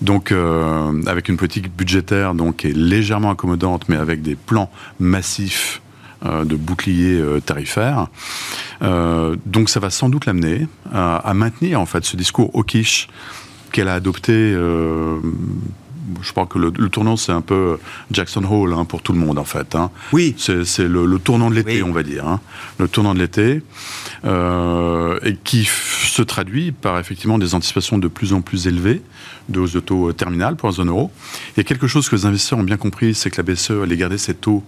Donc, avec une politique budgétaire donc, qui est légèrement accommodante, mais avec des plans massifs de boucliers tarifaires. donc, ça va sans doute l'amener à, maintenir en fait ce discours hawkish qu'elle a adopté je crois que le, tournant, c'est un peu Jackson Hole hein, pour tout le monde, en fait. Hein.
Oui.
C'est le, tournant de l'été, on va dire. Hein. Le tournant de l'été, euh, et qui se traduit par effectivement des anticipations de plus en plus élevées de hausses de taux terminales pour la zone euro. Il y a quelque chose que les investisseurs ont bien compris, c'est que la BCE allait garder ses taux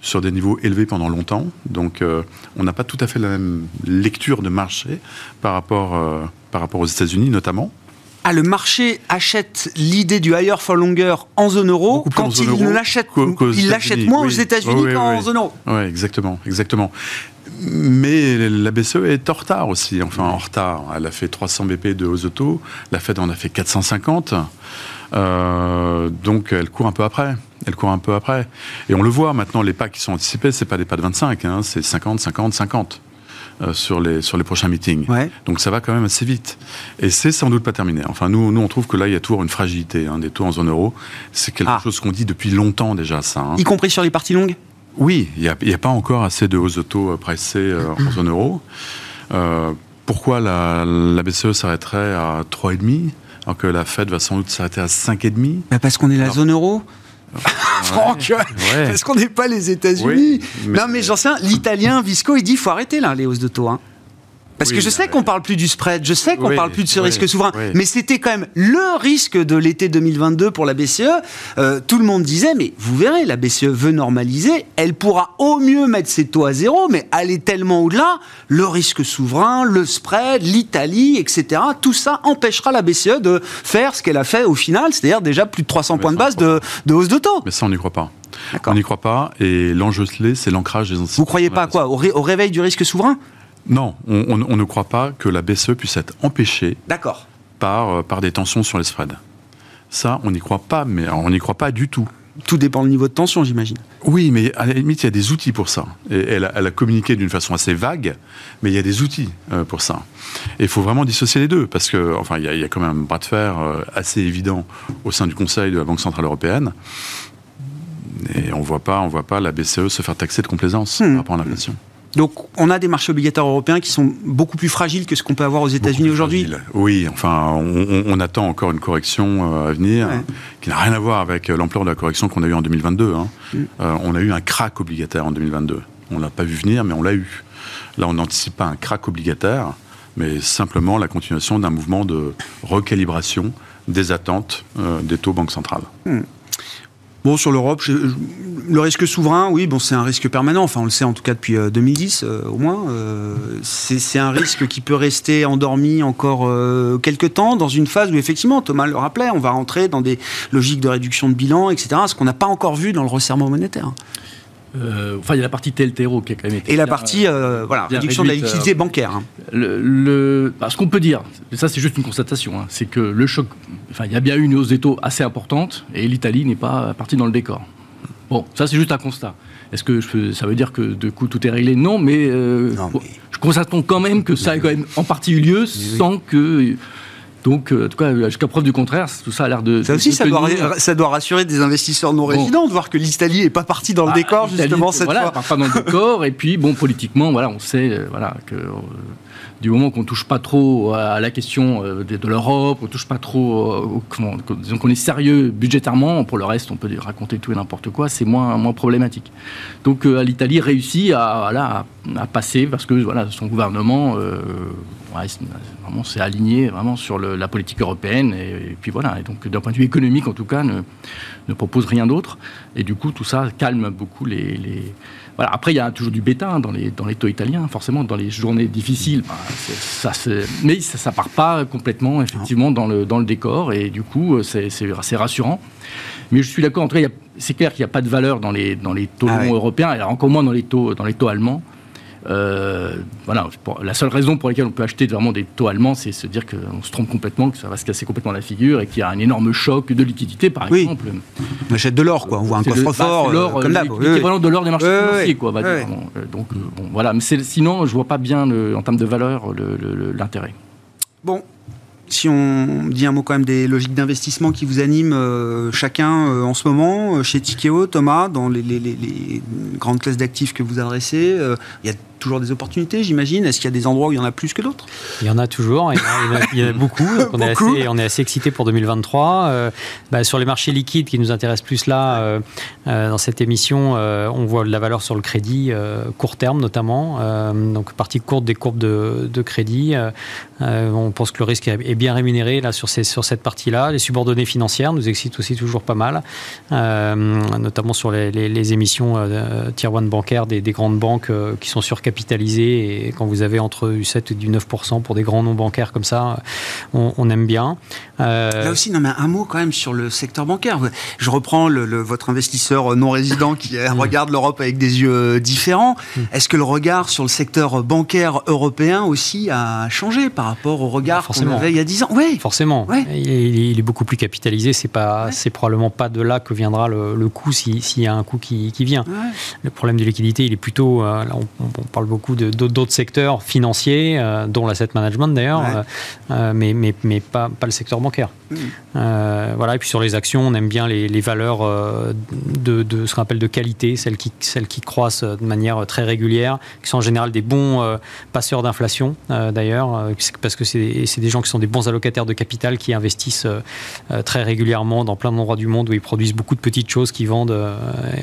sur des niveaux élevés pendant longtemps. Donc, euh, on n'a pas tout à fait la même lecture de marché par rapport, euh, par rapport aux États-Unis, notamment.
Ah, le marché achète l'idée du higher for longer en zone euro quand il l'achète, il l'achète moins aux États-Unis qu'en zone euro.
Oui, exactement, exactement. Mais la BCE est en retard aussi, enfin en retard. Elle a fait 300 BP de hausse auto, la Fed en a fait 450. Euh, donc elle court un peu après. Elle court un peu après. Et on le voit maintenant, les pas qui sont anticipés, c'est pas des pas de 25, hein, c'est 50, 50, 50. Euh, sur, les, sur les prochains meetings. Donc ça va quand même assez vite. Et c'est sans doute pas terminé. Enfin, nous, nous on trouve que là, il y a toujours une fragilité hein, des taux en zone euro. C'est quelque ah. chose qu'on dit depuis longtemps déjà, ça. Hein.
Y compris sur les parties longues?
Oui, il n'y a, a, pas encore assez de hausses de taux pressées euh, en zone euro. Euh, pourquoi la, la BCE s'arrêterait à 3,5 alors que la Fed va sans doute s'arrêter à 5,5
bah Parce qu'on est la zone euro Franck, est-ce qu'on n'est pas les États-Unis Non, mais j'en sais, l'italien Visco, il dit faut arrêter là les hausses de taux. Hein. Parce que je sais qu'on parle plus du spread, je sais qu'on parle plus de ce risque souverain, mais c'était quand même le risque de l'été 2022 pour la BCE. Euh, tout le monde disait, mais vous verrez, la BCE veut normaliser, elle pourra au mieux mettre ses taux à zéro, mais aller tellement au-delà, le risque souverain, le spread, l'Italie, etc. Tout ça empêchera la BCE de faire ce qu'elle a fait au final, c'est-à-dire déjà plus de 300 points de base de, hausse de taux.
Mais ça, on n'y croit pas. On n'y croit pas, et l'enjeu clé, c'est l'ancrage des
institutions. Vous croyez pas à quoi au réveil du risque souverain?
Non, on, ne croit pas que la BCE puisse être empêchée par, euh, par des tensions sur les spreads. Ça, on n'y croit pas, mais on n'y croit pas du tout.
Tout dépend du niveau de tension, j'imagine.
Oui, mais à la limite, il y a des outils pour ça. Et elle, a, communiqué d'une façon assez vague, mais il y a des outils euh, pour ça. Et il faut vraiment dissocier les deux, parce que, enfin, il y, a, quand même un bras de fer euh, assez évident au sein du Conseil de la Banque centrale européenne. Et on ne voit pas la BCE se faire taxer de complaisance hmm. par rapport à l'inflation.
Donc on a des marchés obligataires européens qui sont beaucoup plus fragiles que ce qu'on peut avoir aux États-Unis aujourd'hui.
Oui, enfin on, attend encore une correction euh, à venir qui n'a rien à voir avec euh, l'ampleur de la correction qu'on a eue en 2022. Hein. Mm. Euh, on a eu un crack obligataire en 2022. On l'a pas vu venir, mais on l'a eu. Là, on n'anticipe pas un crack obligataire, mais simplement la continuation d'un mouvement de recalibration des attentes des taux banque centrale. Mm.
Bon, sur l'Europe, le risque souverain, oui, bon, c'est un risque permanent. Enfin, on le sait en tout cas depuis 2010, euh, euh, au moins. Euh, c'est un risque qui peut rester endormi encore quelques temps, dans une phase où, effectivement, Thomas le rappelait, on va rentrer dans des logiques de réduction de bilan, etc., ce qu'on n'a pas encore vu dans le resserrement monétaire.
Euh, enfin, il y a la partie TLTRO qui a quand même été.
Et la partie euh, voilà, réduction de la liquidité euh, bancaire. Hein.
Le, bah, ce qu'on peut dire, ça c'est juste une constatation, hein, c'est que le choc. Enfin, il y a bien eu une hausse des taux assez importante et l'Italie n'est pas partie dans le décor. Bon, ça c'est juste un constat. Est-ce que ça veut dire que de coup tout est réglé? Non mais, non, mais... je constate quand même que ça a quand même en partie eu lieu sans que donc, euh, en tout cas, jusqu'à preuve du contraire, tout ça a l'air de.
Ça aussi, ça doit, ça doit, rassurer des investisseurs non résidents de voir que l'Italie n'est pas partie dans le ah, décor, justement, cette
voilà,
fois.
Pas dans le décor. et puis, bon, politiquement, voilà, on sait euh, voilà, que. Euh, du moment qu'on ne touche pas trop à la question de, l'Europe, on touche pas trop, disons qu'on est sérieux budgétairement, pour le reste on peut raconter tout et n'importe quoi, c'est moins, moins problématique. Donc l'Italie réussit à, voilà, à, passer parce que voilà, son gouvernement vraiment s'est aligné vraiment sur la politique européenne et, puis voilà. Et donc d'un point de vue économique en tout cas, ne, ne propose rien d'autre. Et du coup, tout ça calme beaucoup les. Voilà. Après, il y a toujours du bêta hein, dans, les, dans les taux italiens, forcément, dans les journées difficiles. Bah, ça, mais ça ne part pas complètement, effectivement, dans le, dans le décor. Et du coup, c'est assez rassurant. Mais je suis d'accord, en tout cas, c'est clair qu'il n'y a pas de valeur dans les, dans les taux ah européens, alors encore moins dans les taux, dans les taux allemands. Voilà, la seule raison pour laquelle on peut acheter vraiment des taux allemands, c'est se dire qu'on se trompe complètement, que ça va se casser complètement la figure et qu'il y a un énorme choc de liquidité, par exemple.
On achète de l'or, quoi. On voit un coffre-fort,
bah, l'or, comme l'équivalent de l'or des marchés financiers, quoi. donc, bon, voilà. Mais sinon, je vois pas bien, en termes de valeur, l'intérêt.
Bon, si on dit un mot quand même des logiques d'investissement qui vous animent euh, chacun euh, en ce moment, euh, chez Tikeo, Thomas, dans les, les grandes classes d'actifs que vous adressez, il y a toujours des opportunités, j'imagine. Est-ce qu'il y a des endroits où il y en a plus que d'autres?
Il y en a toujours, il y en a, beaucoup. on, Est assez, on est assez excité pour 2023. Euh, bah, sur les marchés liquides qui nous intéressent plus là, euh, euh, dans cette émission, on voit de la valeur sur le crédit, court terme notamment. donc partie courte des courbes de, de crédit. on pense que le risque est bien rémunéré là, sur, ces, sur cette partie-là. Les subordonnées financières nous excitent aussi toujours pas mal, notamment sur les, les, émissions tier 1 bancaires des, des, grandes banques qui sont surcapitalisées et quand vous avez entre du 7 et du 9% pour des grands noms bancaires comme ça, on, aime bien.
Euh, Là aussi, non, mais un mot quand même sur le secteur bancaire. Je reprends le, votre investisseur non résident qui mm. regarde l'Europe avec des yeux euh, différents. Mm. Est-ce que le regard sur le secteur bancaire européen aussi a changé par rapport au regard qu'on avait il y a 10 ans?
Oui, forcément. Il, est beaucoup plus capitalisé. C'est pas, c'est probablement pas de là que viendra le, coût s'il y a un coût qui, vient. Le problème de liquidité, il est plutôt, euh, là, on, on, parle beaucoup d'autres secteurs financiers, euh, dont l'asset management d'ailleurs, euh, euh, mais, mais, mais pas, pas, le secteur bancaire. Mm. voilà, et puis sur les actions, on aime bien les, les valeurs de, de, ce qu'on appelle de qualité, celles qui, celles qui croissent de manière très régulière, qui sont en général des bons passeurs d'inflation d'ailleurs, parce que c'est des gens qui sont des bons allocataires de capital qui investissent très régulièrement dans plein d'endroits du monde où ils produisent beaucoup de petites choses qui vendent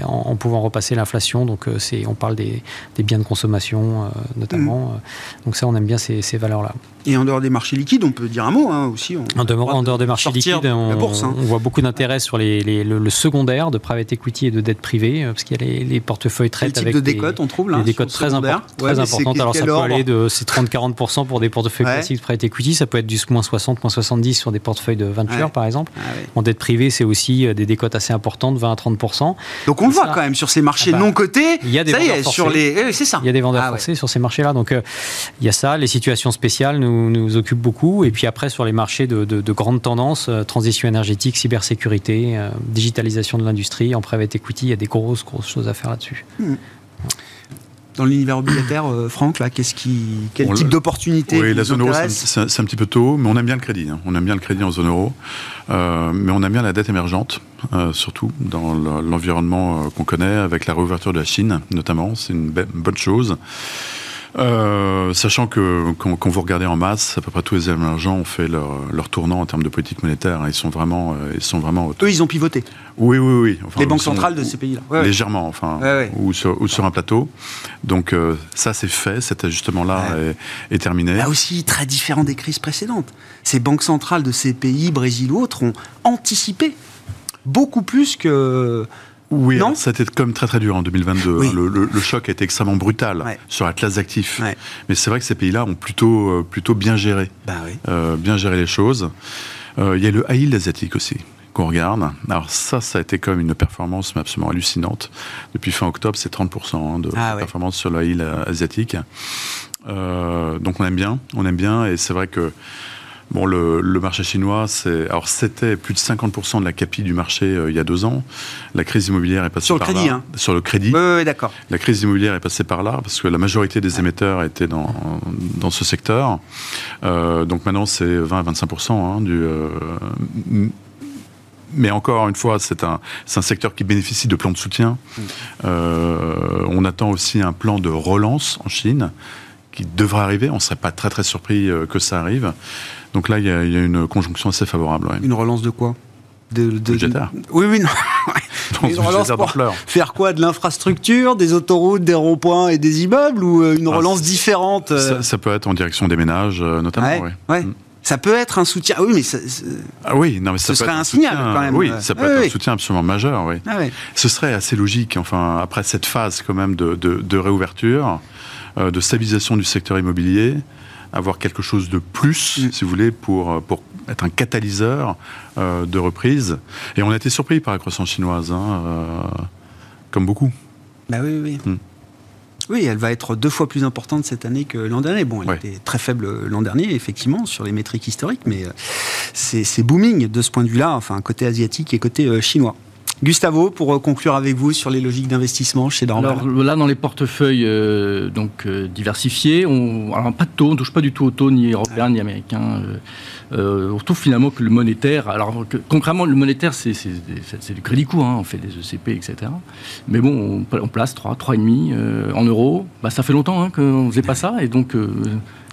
en, en, pouvant repasser l'inflation. Donc c'est on parle des, des biens de consommation euh, notamment. Mm. Euh, donc ça, on aime bien ces, valeurs-là.
Et en dehors des marchés liquides, on peut dire un mot hein, aussi.
en, dehors, des marchés liquides, on, hein. on, voit beaucoup d'intérêt sur les, le, secondaire de private equity et de dette privée, euh, parce qu'il y a les, portefeuilles traitent avec
de décotes, on trouve là,
des décotes très, très importantes. Alors ça peut aller de 30-40% pour des portefeuilles classiques de private equity, ça peut être du moins 60, moins 70 sur des portefeuilles de venture par exemple. Ah en dette privée, c'est aussi des décotes assez importantes, 20 à 30%.
Donc on le voit quand même sur ces marchés ah bah, non cotés.
Il y a des vendeurs sur les, c'est ça. Il y a des vendeurs ah sur ces marchés-là. Donc euh, il y a ça, les situations spéciales nous, nous occupent beaucoup. Et puis après, sur les marchés de, de, grandes tendances, euh, transition énergétique, cybersécurité, euh, digitalisation de l'industrie, en private equity, il y a des grosses, grosses choses à faire là-dessus. Hmm.
dans l'univers obligataire, Franck, là, qu'est-ce qui, quel type d'opportunité
Oui, la zone euro, c'est un, petit peu tôt, mais on aime bien le crédit. Hein. On aime bien le crédit en zone euro, mais on aime bien la dette émergente, surtout dans l'environnement qu'on connaît, avec la réouverture de la Chine, notamment. C'est une bonne chose. Euh, sachant que quand, vous regardez en masse, à peu près tous les émergents ont fait leur, leur tournant en termes de politique monétaire. Ils sont vraiment, euh, ils sont vraiment.
Eux, ils ont pivoté.
Oui, oui, oui.
les banques centrales de ces pays-là.
légèrement, enfin, ou, sur, ou, sur, un plateau. Donc euh, ça, c'est fait. Cet ajustement-là est, est, terminé.
Là aussi, très différent des crises précédentes. Ces banques centrales de ces pays, Brésil ou autres, ont anticipé beaucoup plus que
oui, non ça a été comme très très dur en 2022. Hein. Le, choc a été extrêmement brutal sur la classe d'actifs. Mais c'est vrai que ces pays-là ont plutôt, euh, plutôt bien géré,
bah
euh, bien géré les choses. Euh, il y a le high asiatique aussi qu'on regarde. Alors ça, ça a été comme une performance absolument hallucinante. Depuis fin octobre, c'est 30% hein, de ah performance sur le high asiatique. donc on aime bien, on aime bien, et c'est vrai que Bon, le, marché chinois, c'est alors c'était plus de 50% de la capi du marché euh, il y a deux ans. La crise immobilière est passée
sur
le
crédit, Hein.
Sur le crédit.
Oui, d'accord.
La crise immobilière est passée par là parce que la majorité des émetteurs étaient dans dans ce secteur. Euh, donc maintenant, c'est 20 à 25% hein, du. Euh, mais encore une fois, c'est un, un secteur qui bénéficie de plans de soutien. On attend aussi un plan de relance en Chine qui devrait arriver. On ne serait pas très très surpris que ça arrive. Donc là, il y, a une conjonction assez favorable.
Une relance de quoi?
De, de,
Oui, oui, non. une relance pour faire quoi? De l'infrastructure, des autoroutes, des ronds-points et des immeubles ou euh, une ah, relance différente
euh? ça, peut être en direction des ménages, euh, notamment.
Ouais, mm. Ça peut être un soutien. Ah oui, mais,
ah oui, non, mais
ça
ce
serait un, signal quand même.
Oui, ça peut être un soutien absolument majeur. Oui. Ah ce serait assez logique. Enfin, après cette phase quand même de, de réouverture, de stabilisation du secteur immobilier, avoir quelque chose de plus, mm. si vous voulez, pour, euh, pour être un catalyseur euh, de reprise. Et on a été surpris par la croissance chinoise, hein, euh, comme beaucoup.
Bah oui, oui. Mm. Oui, elle va être deux fois plus importante cette année que l'an dernier. Bon, elle était très faible l'an dernier, effectivement, sur les métriques historiques, mais c'est booming de ce point de vue-là, enfin, côté asiatique et côté chinois. Gustavo, pour euh, conclure avec vous sur les logiques d'investissement chez Dorval.
Alors là, dans les portefeuilles euh, donc euh, diversifiés, on, alors pas de taux, on touche pas du tout au taux ni européen ni américain. on trouve finalement que le monétaire, alors concrètement, le monétaire, c'est du crédit court, hein, on fait des ECP, etc. Mais bon, on, place 3, 3,5 en euros. Bah, ça fait longtemps hein, qu'on ne faisait pas ça, et donc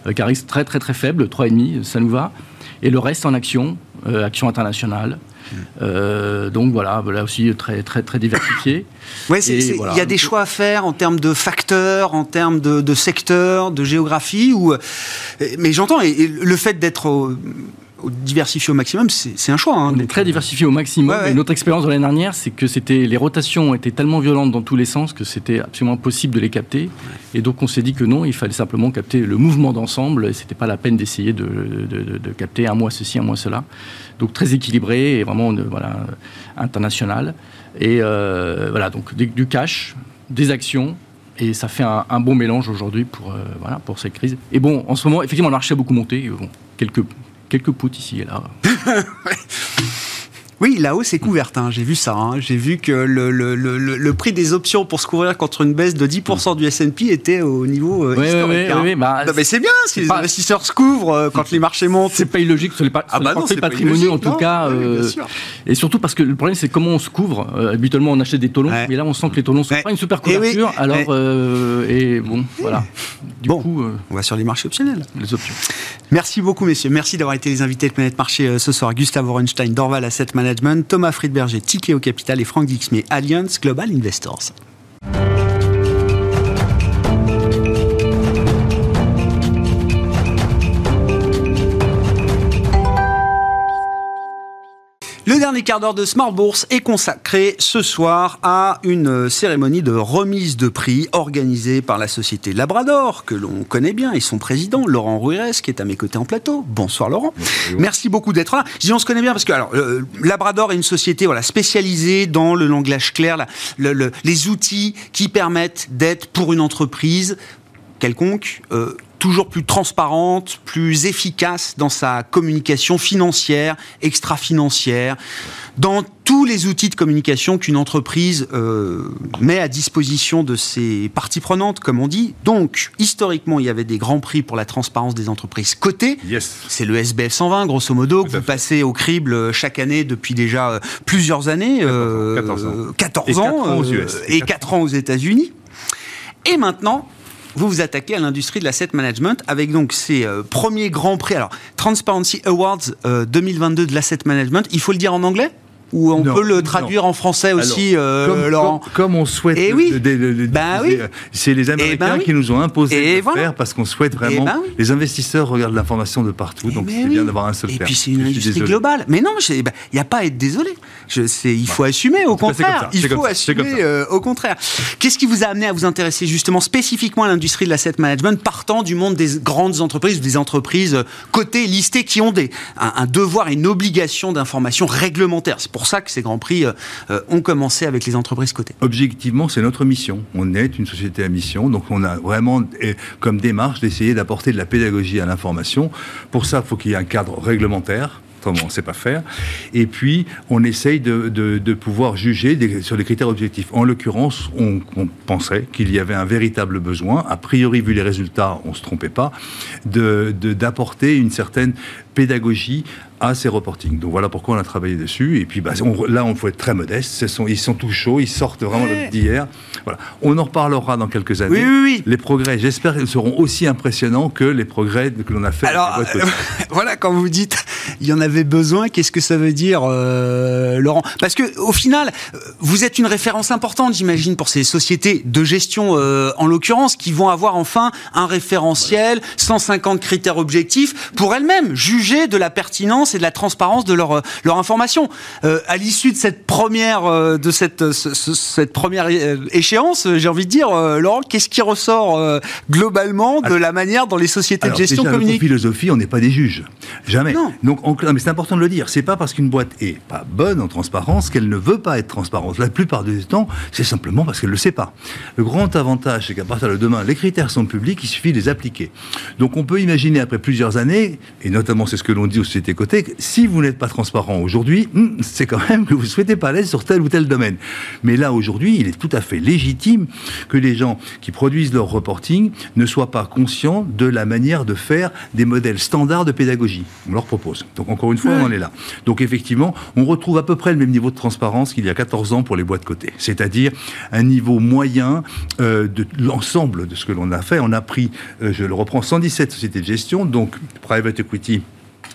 avec un risque très très très faible, 3,5, ça nous va. Et le reste en actions, actions internationales. Euh, donc voilà, là aussi très très très diversifié.
il y a des choix à faire en termes de facteurs, en termes de, de secteurs, de géographie. Ou, euh, mais j'entends, et, le fait d'être diversifié au maximum, c'est un choix. Hein,
on est très diversifié au maximum. Et notre expérience de l'année dernière, c'est que c'était les rotations étaient tellement violentes dans tous les sens que c'était absolument impossible de les capter. Et donc on s'est dit que non, il fallait simplement capter le mouvement d'ensemble. Et c'était pas la peine d'essayer de, de, capter un mois ceci, un mois cela. Donc très équilibré et vraiment voilà international. Et euh, voilà donc du cash, des actions et ça fait un, bon mélange aujourd'hui pour, euh, voilà, pour cette crise. Et bon, en ce moment, effectivement, le marché a beaucoup monté. Quelques quelques poutres ici et là.
Oui, la hausse est couverte, hein, j'ai vu ça. Hein. J'ai vu que le, le, le, le, prix des options pour se couvrir contre une baisse de 10% du S&P était au niveau euh, historique. Oui, hein. bah, mais c'est bien, si les investisseurs se couvrent euh, quand les marchés montent.
C'est pas illogique sur les, pa ah bah patrimoniaux en tout cas. Euh, et surtout parce que le problème c'est comment on se couvre. habituellement on achète des taux longs, mais là on sent que les taux longs sont pas une super eh couverture. alors, et bon, voilà.
Du bon, coup, on va sur les marchés optionnels.
Les options.
Merci beaucoup messieurs. Merci d'avoir été les invités de Planète Marché ce soir. Gustave Orenstein, Dorval Asset Management Thomas Friedberger, Tikeo Capital et Franck Dixmier, Alliance Global Investors. Le dernier quart d'heure de Smart Bourse est consacré ce soir à une cérémonie de remise de prix organisée par la société Labrador, que l'on connaît bien, et son président, Laurent Ruires, qui est à mes côtés en plateau. Bonsoir Laurent. Merci beaucoup d'être là. Je dis on se connaît bien parce que alors, Labrador est une société voilà, spécialisée dans le langage clair, les outils qui permettent d'être pour une entreprise quelconque, euh, toujours plus transparente, plus efficace dans sa communication financière, extra-financière, dans tous les outils de communication qu'une entreprise euh, met à disposition de ses parties prenantes, comme on dit. Donc, historiquement, il y avait des grands prix pour la transparence des entreprises cotées. C'est le SBF 120, grosso modo, que vous passez au crible euh, chaque année depuis déjà euh, plusieurs années. 14 ans. 14 ans, et 4 ans aux États-Unis. Et maintenant, vous vous attaquez à l'industrie de l'asset management avec donc ces euh, premiers grands prix. Alors, Transparency Awards 2022 euh, de l'asset management, il faut le dire en anglais? Ou on peut le traduire en français aussi, euh,
comme,
Laurent
comme, on souhaite.
Et eh oui.
bah oui. C'est les Américains eh ben qui nous ont imposé de faire parce qu'on souhaite eh vraiment. Ben les investisseurs regardent l'information de partout, donc c'est bien d'avoir un seul
Et puis c'est une industrie globale. Mais non, il n'y bah, a pas à être désolé. Je, il faut assumer, au contraire. Il faut assumer, euh, au contraire. Qu'est-ce qui vous a amené à vous intéresser justement spécifiquement à l'industrie de l'asset management, partant du monde des grandes entreprises, des entreprises cotées, listées, qui ont des, un, un devoir et une obligation d'information réglementaire? Pour ça que ces grands prix euh, euh, ont commencé avec les entreprises cotées.
Objectivement, c'est notre mission. On est une société à mission, donc on a vraiment comme démarche d'essayer d'apporter de la pédagogie à l'information. Pour ça, il faut qu'il y ait un cadre réglementaire on ne sait pas faire. Et puis, on essaye de, pouvoir juger sur des critères objectifs. En l'occurrence, on, pensait qu'il y avait un véritable besoin, a priori, vu les résultats, on ne se trompait pas, d'apporter une certaine pédagogie à ces reportings. Donc voilà pourquoi on a travaillé dessus. Et puis bah, là, on faut être très modeste. Sont, ils sont tout chauds, ils sortent vraiment d'hier. Voilà. On en reparlera dans quelques années.
Oui, oui, oui.
Les progrès, j'espère qu'ils seront aussi impressionnants que les progrès que l'on a fait.
Alors, euh, voilà, quand vous dites il y en avait besoin, qu'est-ce que ça veut dire, euh, Laurent? Parce que au final, vous êtes une référence importante, j'imagine, pour ces sociétés de gestion, euh, en l'occurrence, qui vont avoir enfin un référentiel, 150 critères objectifs pour elles-mêmes juger de la pertinence et de la transparence de leur, leur information. Euh, à l'issue de cette première, euh, de cette, cette première euh, échéance, j'ai envie de dire, Laurent, qu'est-ce qui ressort globalement de la manière dont les sociétés de gestion
déjà,
communiquent?
philosophie, on n'est pas des juges. Jamais. Donc mais c'est important de le dire. C'est pas parce qu'une boîte est pas bonne en transparence qu'elle ne veut pas être transparente. La plupart du temps, c'est simplement parce qu'elle le sait pas. Le grand avantage, c'est qu'à partir de demain, les critères sont publics, il suffit de les appliquer. Donc on peut imaginer après plusieurs années, et notamment c'est ce que l'on dit aux sociétés cotées, si vous n'êtes pas transparent aujourd'hui, hmm, c'est quand même que vous ne souhaitez pas l'être sur tel ou tel domaine. Mais là aujourd'hui, il est tout à fait légitime que les gens qui produisent leur reporting ne soient pas conscients de la manière de faire des modèles standards de pédagogie. On leur propose. Donc encore une fois, on en est là. Donc effectivement, on retrouve à peu près le même niveau de transparence qu'il y a 14 ans pour les boîtes cotées. C'est-à-dire un niveau moyen euh, de l'ensemble de ce que l'on a fait. On a pris, euh, je le reprends, 117 sociétés de gestion, donc private equity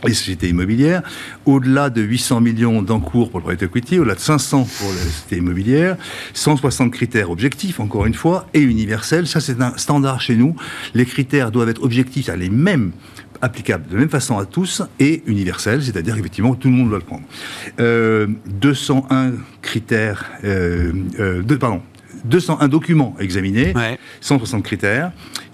les sociétés immobilières, au-delà de 800 millions d'encours pour le private equity, au-delà de 500 pour les sociétés immobilières, 160 critères objectifs, encore une fois, et universels. Ça, c'est un standard chez nous. Les critères doivent être objectifs, à les mêmes applicables de la même façon à tous et universels, c'est-à-dire effectivement tout le monde doit le prendre. Euh, 201 critères, euh, euh, de, pardon, 201 documents examinés, 160 critères,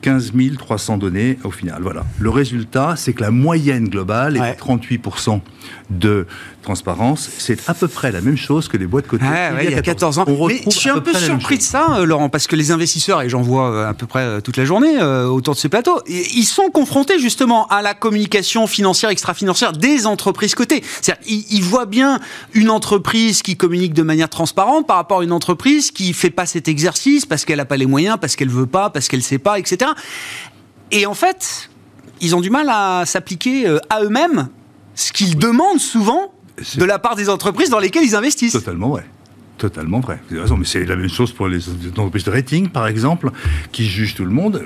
15 300 données au final. Voilà. Le résultat, c'est que la moyenne globale est 38% de transparence. C'est à peu près la même chose que les boîtes cotées
il, y a 14 ans. Mais je suis un peu, surpris de ça, euh, Laurent, parce que les investisseurs, et j'en vois euh, à peu près euh, toute la journée autour de ces plateaux, ils sont confrontés justement à la communication financière, extra-financière des entreprises cotées. Ils, ils voient bien une entreprise qui communique de manière transparente par rapport à une entreprise qui fait pas cet exercice parce qu'elle n'a pas les moyens, parce qu'elle veut pas, parce qu'elle sait pas, etc. Et en fait, ils ont du mal à s'appliquer à eux-mêmes ce qu'ils demandent souvent de la part des entreprises dans lesquelles ils investissent.
Totalement, ouais. Totalement vrai. Vous avez raison, mais c'est la même chose pour les entreprises de rating, par exemple, qui jugent tout le monde.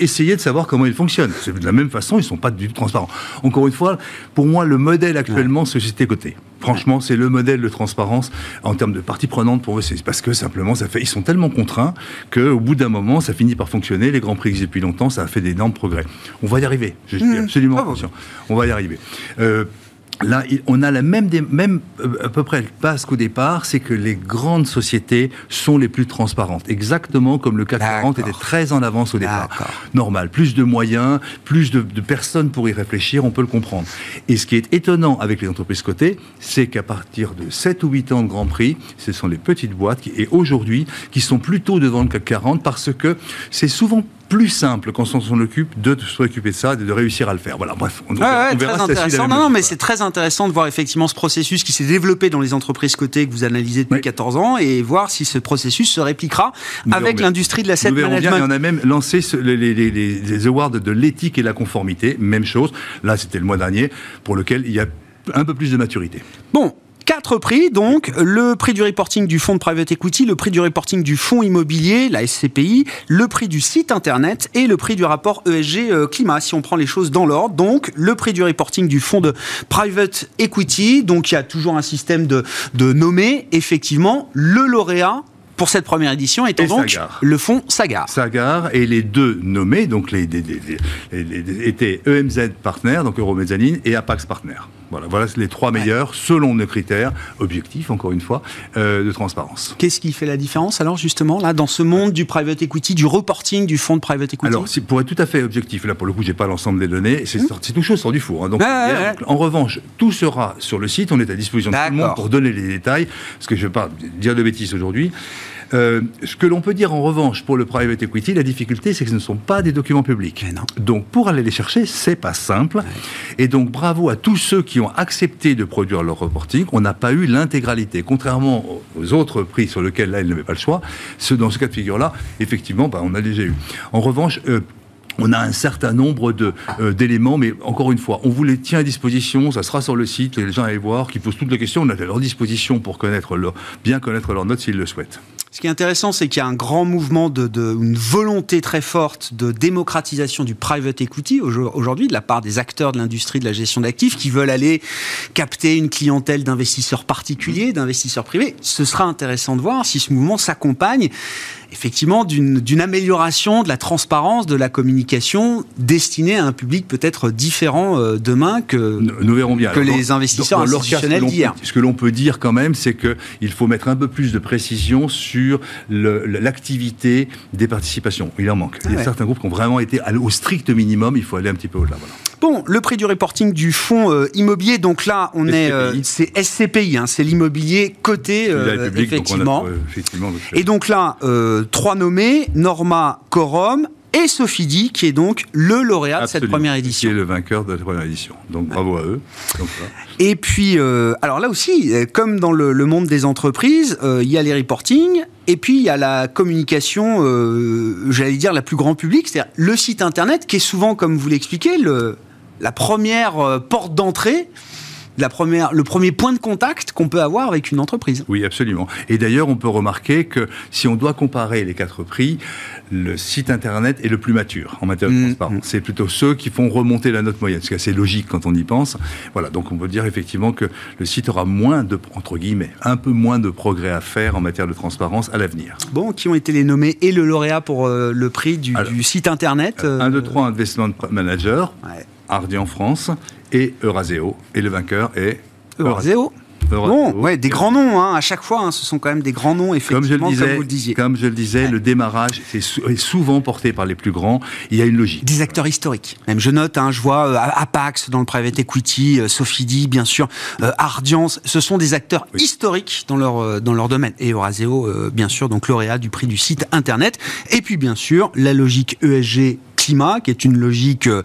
Essayez, de savoir comment ils fonctionnent. De la même façon, ils ne sont pas du tout transparents. Encore une fois, pour moi, le modèle actuellement, c'est société cotée. Franchement, c'est le modèle de transparence en termes de partie prenante pour eux. C'est parce que simplement, ça fait, ils sont tellement contraints qu'au bout d'un moment, ça finit par fonctionner. Les grands prix existent depuis longtemps, ça a fait d'énormes progrès. On va y arriver. Je suis mmh. absolument ah conscient. On va y arriver. Euh, Là, on a la même, même euh, à peu près base qu'au départ, c'est que les grandes sociétés sont les plus transparentes, exactement comme le CAC 40 était très en avance au départ. Normal, plus de moyens, plus de, personnes pour y réfléchir, on peut le comprendre. Et ce qui est étonnant avec les entreprises cotées, c'est qu'à partir de 7 ou 8 ans de Grand Prix, ce sont les petites boîtes qui, et aujourd'hui, qui sont plutôt devant le CAC 40 parce que c'est souvent plus simple quand on s'en occupe de s'occuper de ça, et de réussir à le faire. Voilà, bref,
on, verra très intéressant. Non, non, mais c'est très intéressant de voir effectivement ce processus qui s'est développé dans les entreprises cotées que vous analysez depuis 14 ans et voir si ce processus se répliquera avec l'industrie de l'asset management. Bien,
et on a même lancé les, les, les awards de l'éthique et la conformité, même chose. Là, c'était le mois dernier, pour lequel il y a un peu plus de maturité.
Bon, Quatre prix, donc, le prix du reporting du fonds de private equity, le prix du reporting du fonds immobilier, la SCPI, le prix du site internet et le prix du rapport ESG euh, climat, si on prend les choses dans l'ordre. Donc, le prix du reporting du fonds de private equity, donc il y a toujours un système de, de nommer, effectivement, le lauréat pour cette première édition étant donc le fonds Sagar.
Sagar et les deux nommés, donc les, étaient EMZ Partner, donc Euromezzanine, et Apax Partner. Voilà, voilà les trois meilleurs selon nos critères objectifs, encore une fois, euh, de transparence.
Qu'est-ce qui fait la différence alors justement là dans ce monde du private equity, du reporting du fonds de private equity?
Alors, pour être tout à fait objectif, là pour le coup, j'ai pas l'ensemble des données, c'est mmh. tout chose sort du four. Hein. donc, en revanche, tout sera sur le site. On est à disposition de tout le monde pour donner les détails, parce que je ne vais pas dire de bêtises aujourd'hui. Euh, ce que l'on peut dire en revanche pour le private equity, la difficulté, c'est que ce ne sont pas des documents publics. Donc pour aller les chercher, c'est pas simple. Et donc bravo à tous ceux qui ont accepté de produire leur reporting. On n'a pas eu l'intégralité, contrairement aux autres prix sur lesquels là, ils n'avaient pas le choix. dans ce cas de figure-là, effectivement, bah, on a déjà eu. En revanche, euh, on a un certain nombre euh, d'éléments, mais encore une fois, on vous les tient à disposition, ça sera sur le site, les gens allaient voir, qui posent toutes les questions, on est à leur disposition pour connaître leur, bien connaître leurs notes s'ils le souhaitent.
Ce qui est intéressant, c'est qu'il y a un grand mouvement, de, une volonté très forte de démocratisation du private equity aujourd'hui de la part des acteurs de l'industrie de la gestion d'actifs qui veulent aller capter une clientèle d'investisseurs particuliers, d'investisseurs privés. Ce sera intéressant de voir si ce mouvement s'accompagne effectivement d'une amélioration de la transparence de la communication destinée à un public peut-être différent euh, demain que,
nous, verrons bien.
que les investisseurs institutionnels d'hier.
Ce que l'on peut dire quand même, c'est qu'il faut mettre un peu plus de précision sur sur l'activité des participations. Il en manque. il y a certains groupes qui ont vraiment été au strict minimum. Il faut aller un petit peu au-delà.
Bon, le prix du reporting du fonds euh, immobilier, donc là, on est, euh, c'est SCPI, hein, c'est l'immobilier coté, euh, effectivement. Et donc là, trois nommés, Norma, Corum, et Sophie qui est donc le lauréat de cette première édition.
Qui est le vainqueur de la première édition. Donc bravo à eux.
et puis, alors là aussi, comme dans le, monde des entreprises, il y a les reporting, et puis il y a la communication, j'allais dire, la plus grand public, c'est-à-dire le site internet, qui est souvent, comme vous l'expliquez, le, la première euh, porte d'entrée la première, le premier point de contact qu'on peut avoir avec une entreprise.
Oui, absolument. Et d'ailleurs, on peut remarquer que si on doit comparer les quatre prix, le site internet est le plus mature en matière de mm. transparence. C'est plutôt ceux qui font remonter la note moyenne, ce qui est assez logique quand on y pense. Voilà, donc on peut dire effectivement que le site aura moins de, entre guillemets, un peu moins de progrès à faire en matière de transparence à l'avenir.
Bon, qui ont été les nommés et le lauréat pour euh, le prix du, site internet
1, 2, 3, Investment Manager. Hardy en France et Euraseo. Et le vainqueur est
Euraseo. Bon, ouais, des grands noms, hein, à chaque fois, hein, ce sont quand même des grands noms, effectivement, comme, je le disais, vous le disiez.
Comme je le disais, le démarrage est, souvent porté par les plus grands, il y a une logique.
Des acteurs historiques. Même je note, hein, je vois euh, Apax dans le private equity, euh, Sophie bien sûr, euh, Ardiance, ce sont des acteurs historiques dans leur, euh, dans leur domaine. Et Euraseo, bien sûr, donc lauréat du prix du site internet. Et puis, bien sûr, la logique ESG qui est une logique euh,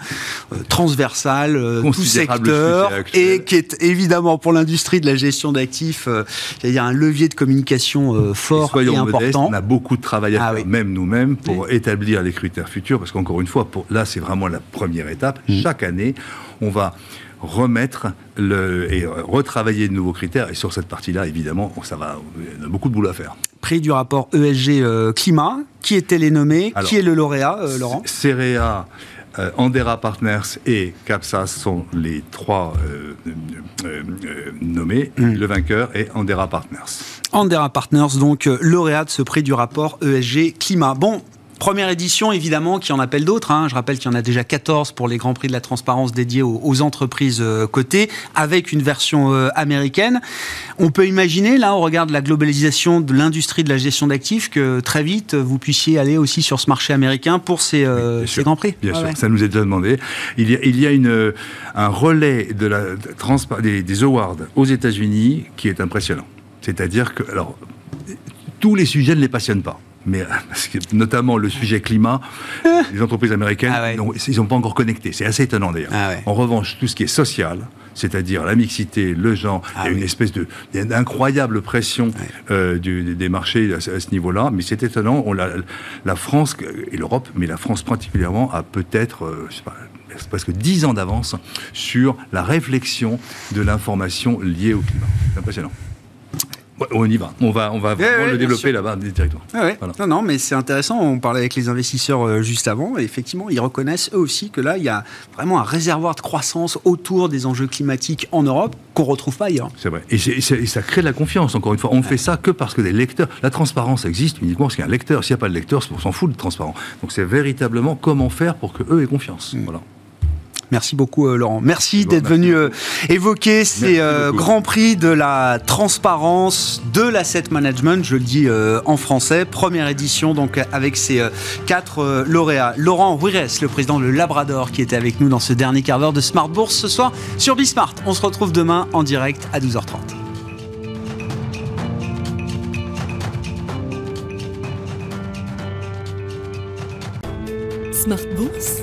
transversale, euh, tout secteur, et qui est évidemment pour l'industrie de la gestion d'actifs, euh, il y a un levier de communication fort et, important.
on a beaucoup de travail à ah faire, même nous-mêmes, pour établir les critères futurs, parce qu'encore une fois, pour, là, c'est vraiment la première étape. Mmh. Chaque année, on va remettre le, et retravailler de nouveaux critères. Et sur cette partie-là, évidemment, ça va, il y a beaucoup de boulot à faire.
Prix du rapport ESG Climat, qui étaient les nommés Qui est le lauréat, euh, Laurent?
CEREA, euh, Andera Partners et CAPSA sont les trois euh, nommés. Hmm. Le vainqueur est Andera Partners.
Andera Partners, donc lauréat de ce prix du rapport ESG Climat. Bon, Première édition, évidemment, qui en appelle d'autres. Hein. Je rappelle qu'il y en a déjà 14 pour les Grands Prix de la Transparence dédiés aux, entreprises euh, cotées, avec une version euh, américaine. On peut imaginer, là, on regarde la globalisation de l'industrie de la gestion d'actifs, que très vite, vous puissiez aller aussi sur ce marché américain pour ces, euh, Grands Prix.
Bien sûr, ça nous est déjà demandé. Il y a, il y a une, un relais de la, des, des awards aux États-Unis qui est impressionnant. C'est-à-dire que, alors, tous les sujets ne les passionnent pas mais euh, notamment le sujet climat, les entreprises américaines, ah ils n'ont pas encore connecté. C'est assez étonnant d'ailleurs. Ah en revanche, tout ce qui est social, c'est-à-dire la mixité, le genre, ah il y a une espèce d'incroyable pression euh, des marchés à, ce niveau-là. Mais c'est étonnant. On la France et l'Europe, mais la France particulièrement, a peut-être, euh, presque 10 ans d'avance sur la réflexion de l'information liée au climat. C'est impressionnant. On y va. On va, on va vraiment le développer là-bas directement.
Non, non, mais c'est intéressant. On parlait avec les investisseurs euh, juste avant. Et effectivement, ils reconnaissent eux aussi que là, il y a vraiment un réservoir de croissance autour des enjeux climatiques en Europe qu'on retrouve pas ailleurs.
C'est vrai. Et, ça crée de la confiance, encore une fois. On ne fait ça que parce que des lecteurs. La transparence existe uniquement parce qu'il y a un lecteur. S'il n'y a pas de lecteur, on s'en fout de transparent. Donc c'est véritablement comment faire pour que eux aient confiance. Mm. Voilà.
Merci beaucoup, euh, Laurent. Merci d'être venu euh, évoquer ces euh, grands prix de la transparence de l'asset management, je le dis en français. Première édition, donc, avec ces quatre lauréats. Laurent Ruires, le président de Labrador, qui était avec nous dans ce dernier quart d'heure de Smart Bourse ce soir sur Bismart. On se retrouve demain en direct à 12h30.
Smart Bourse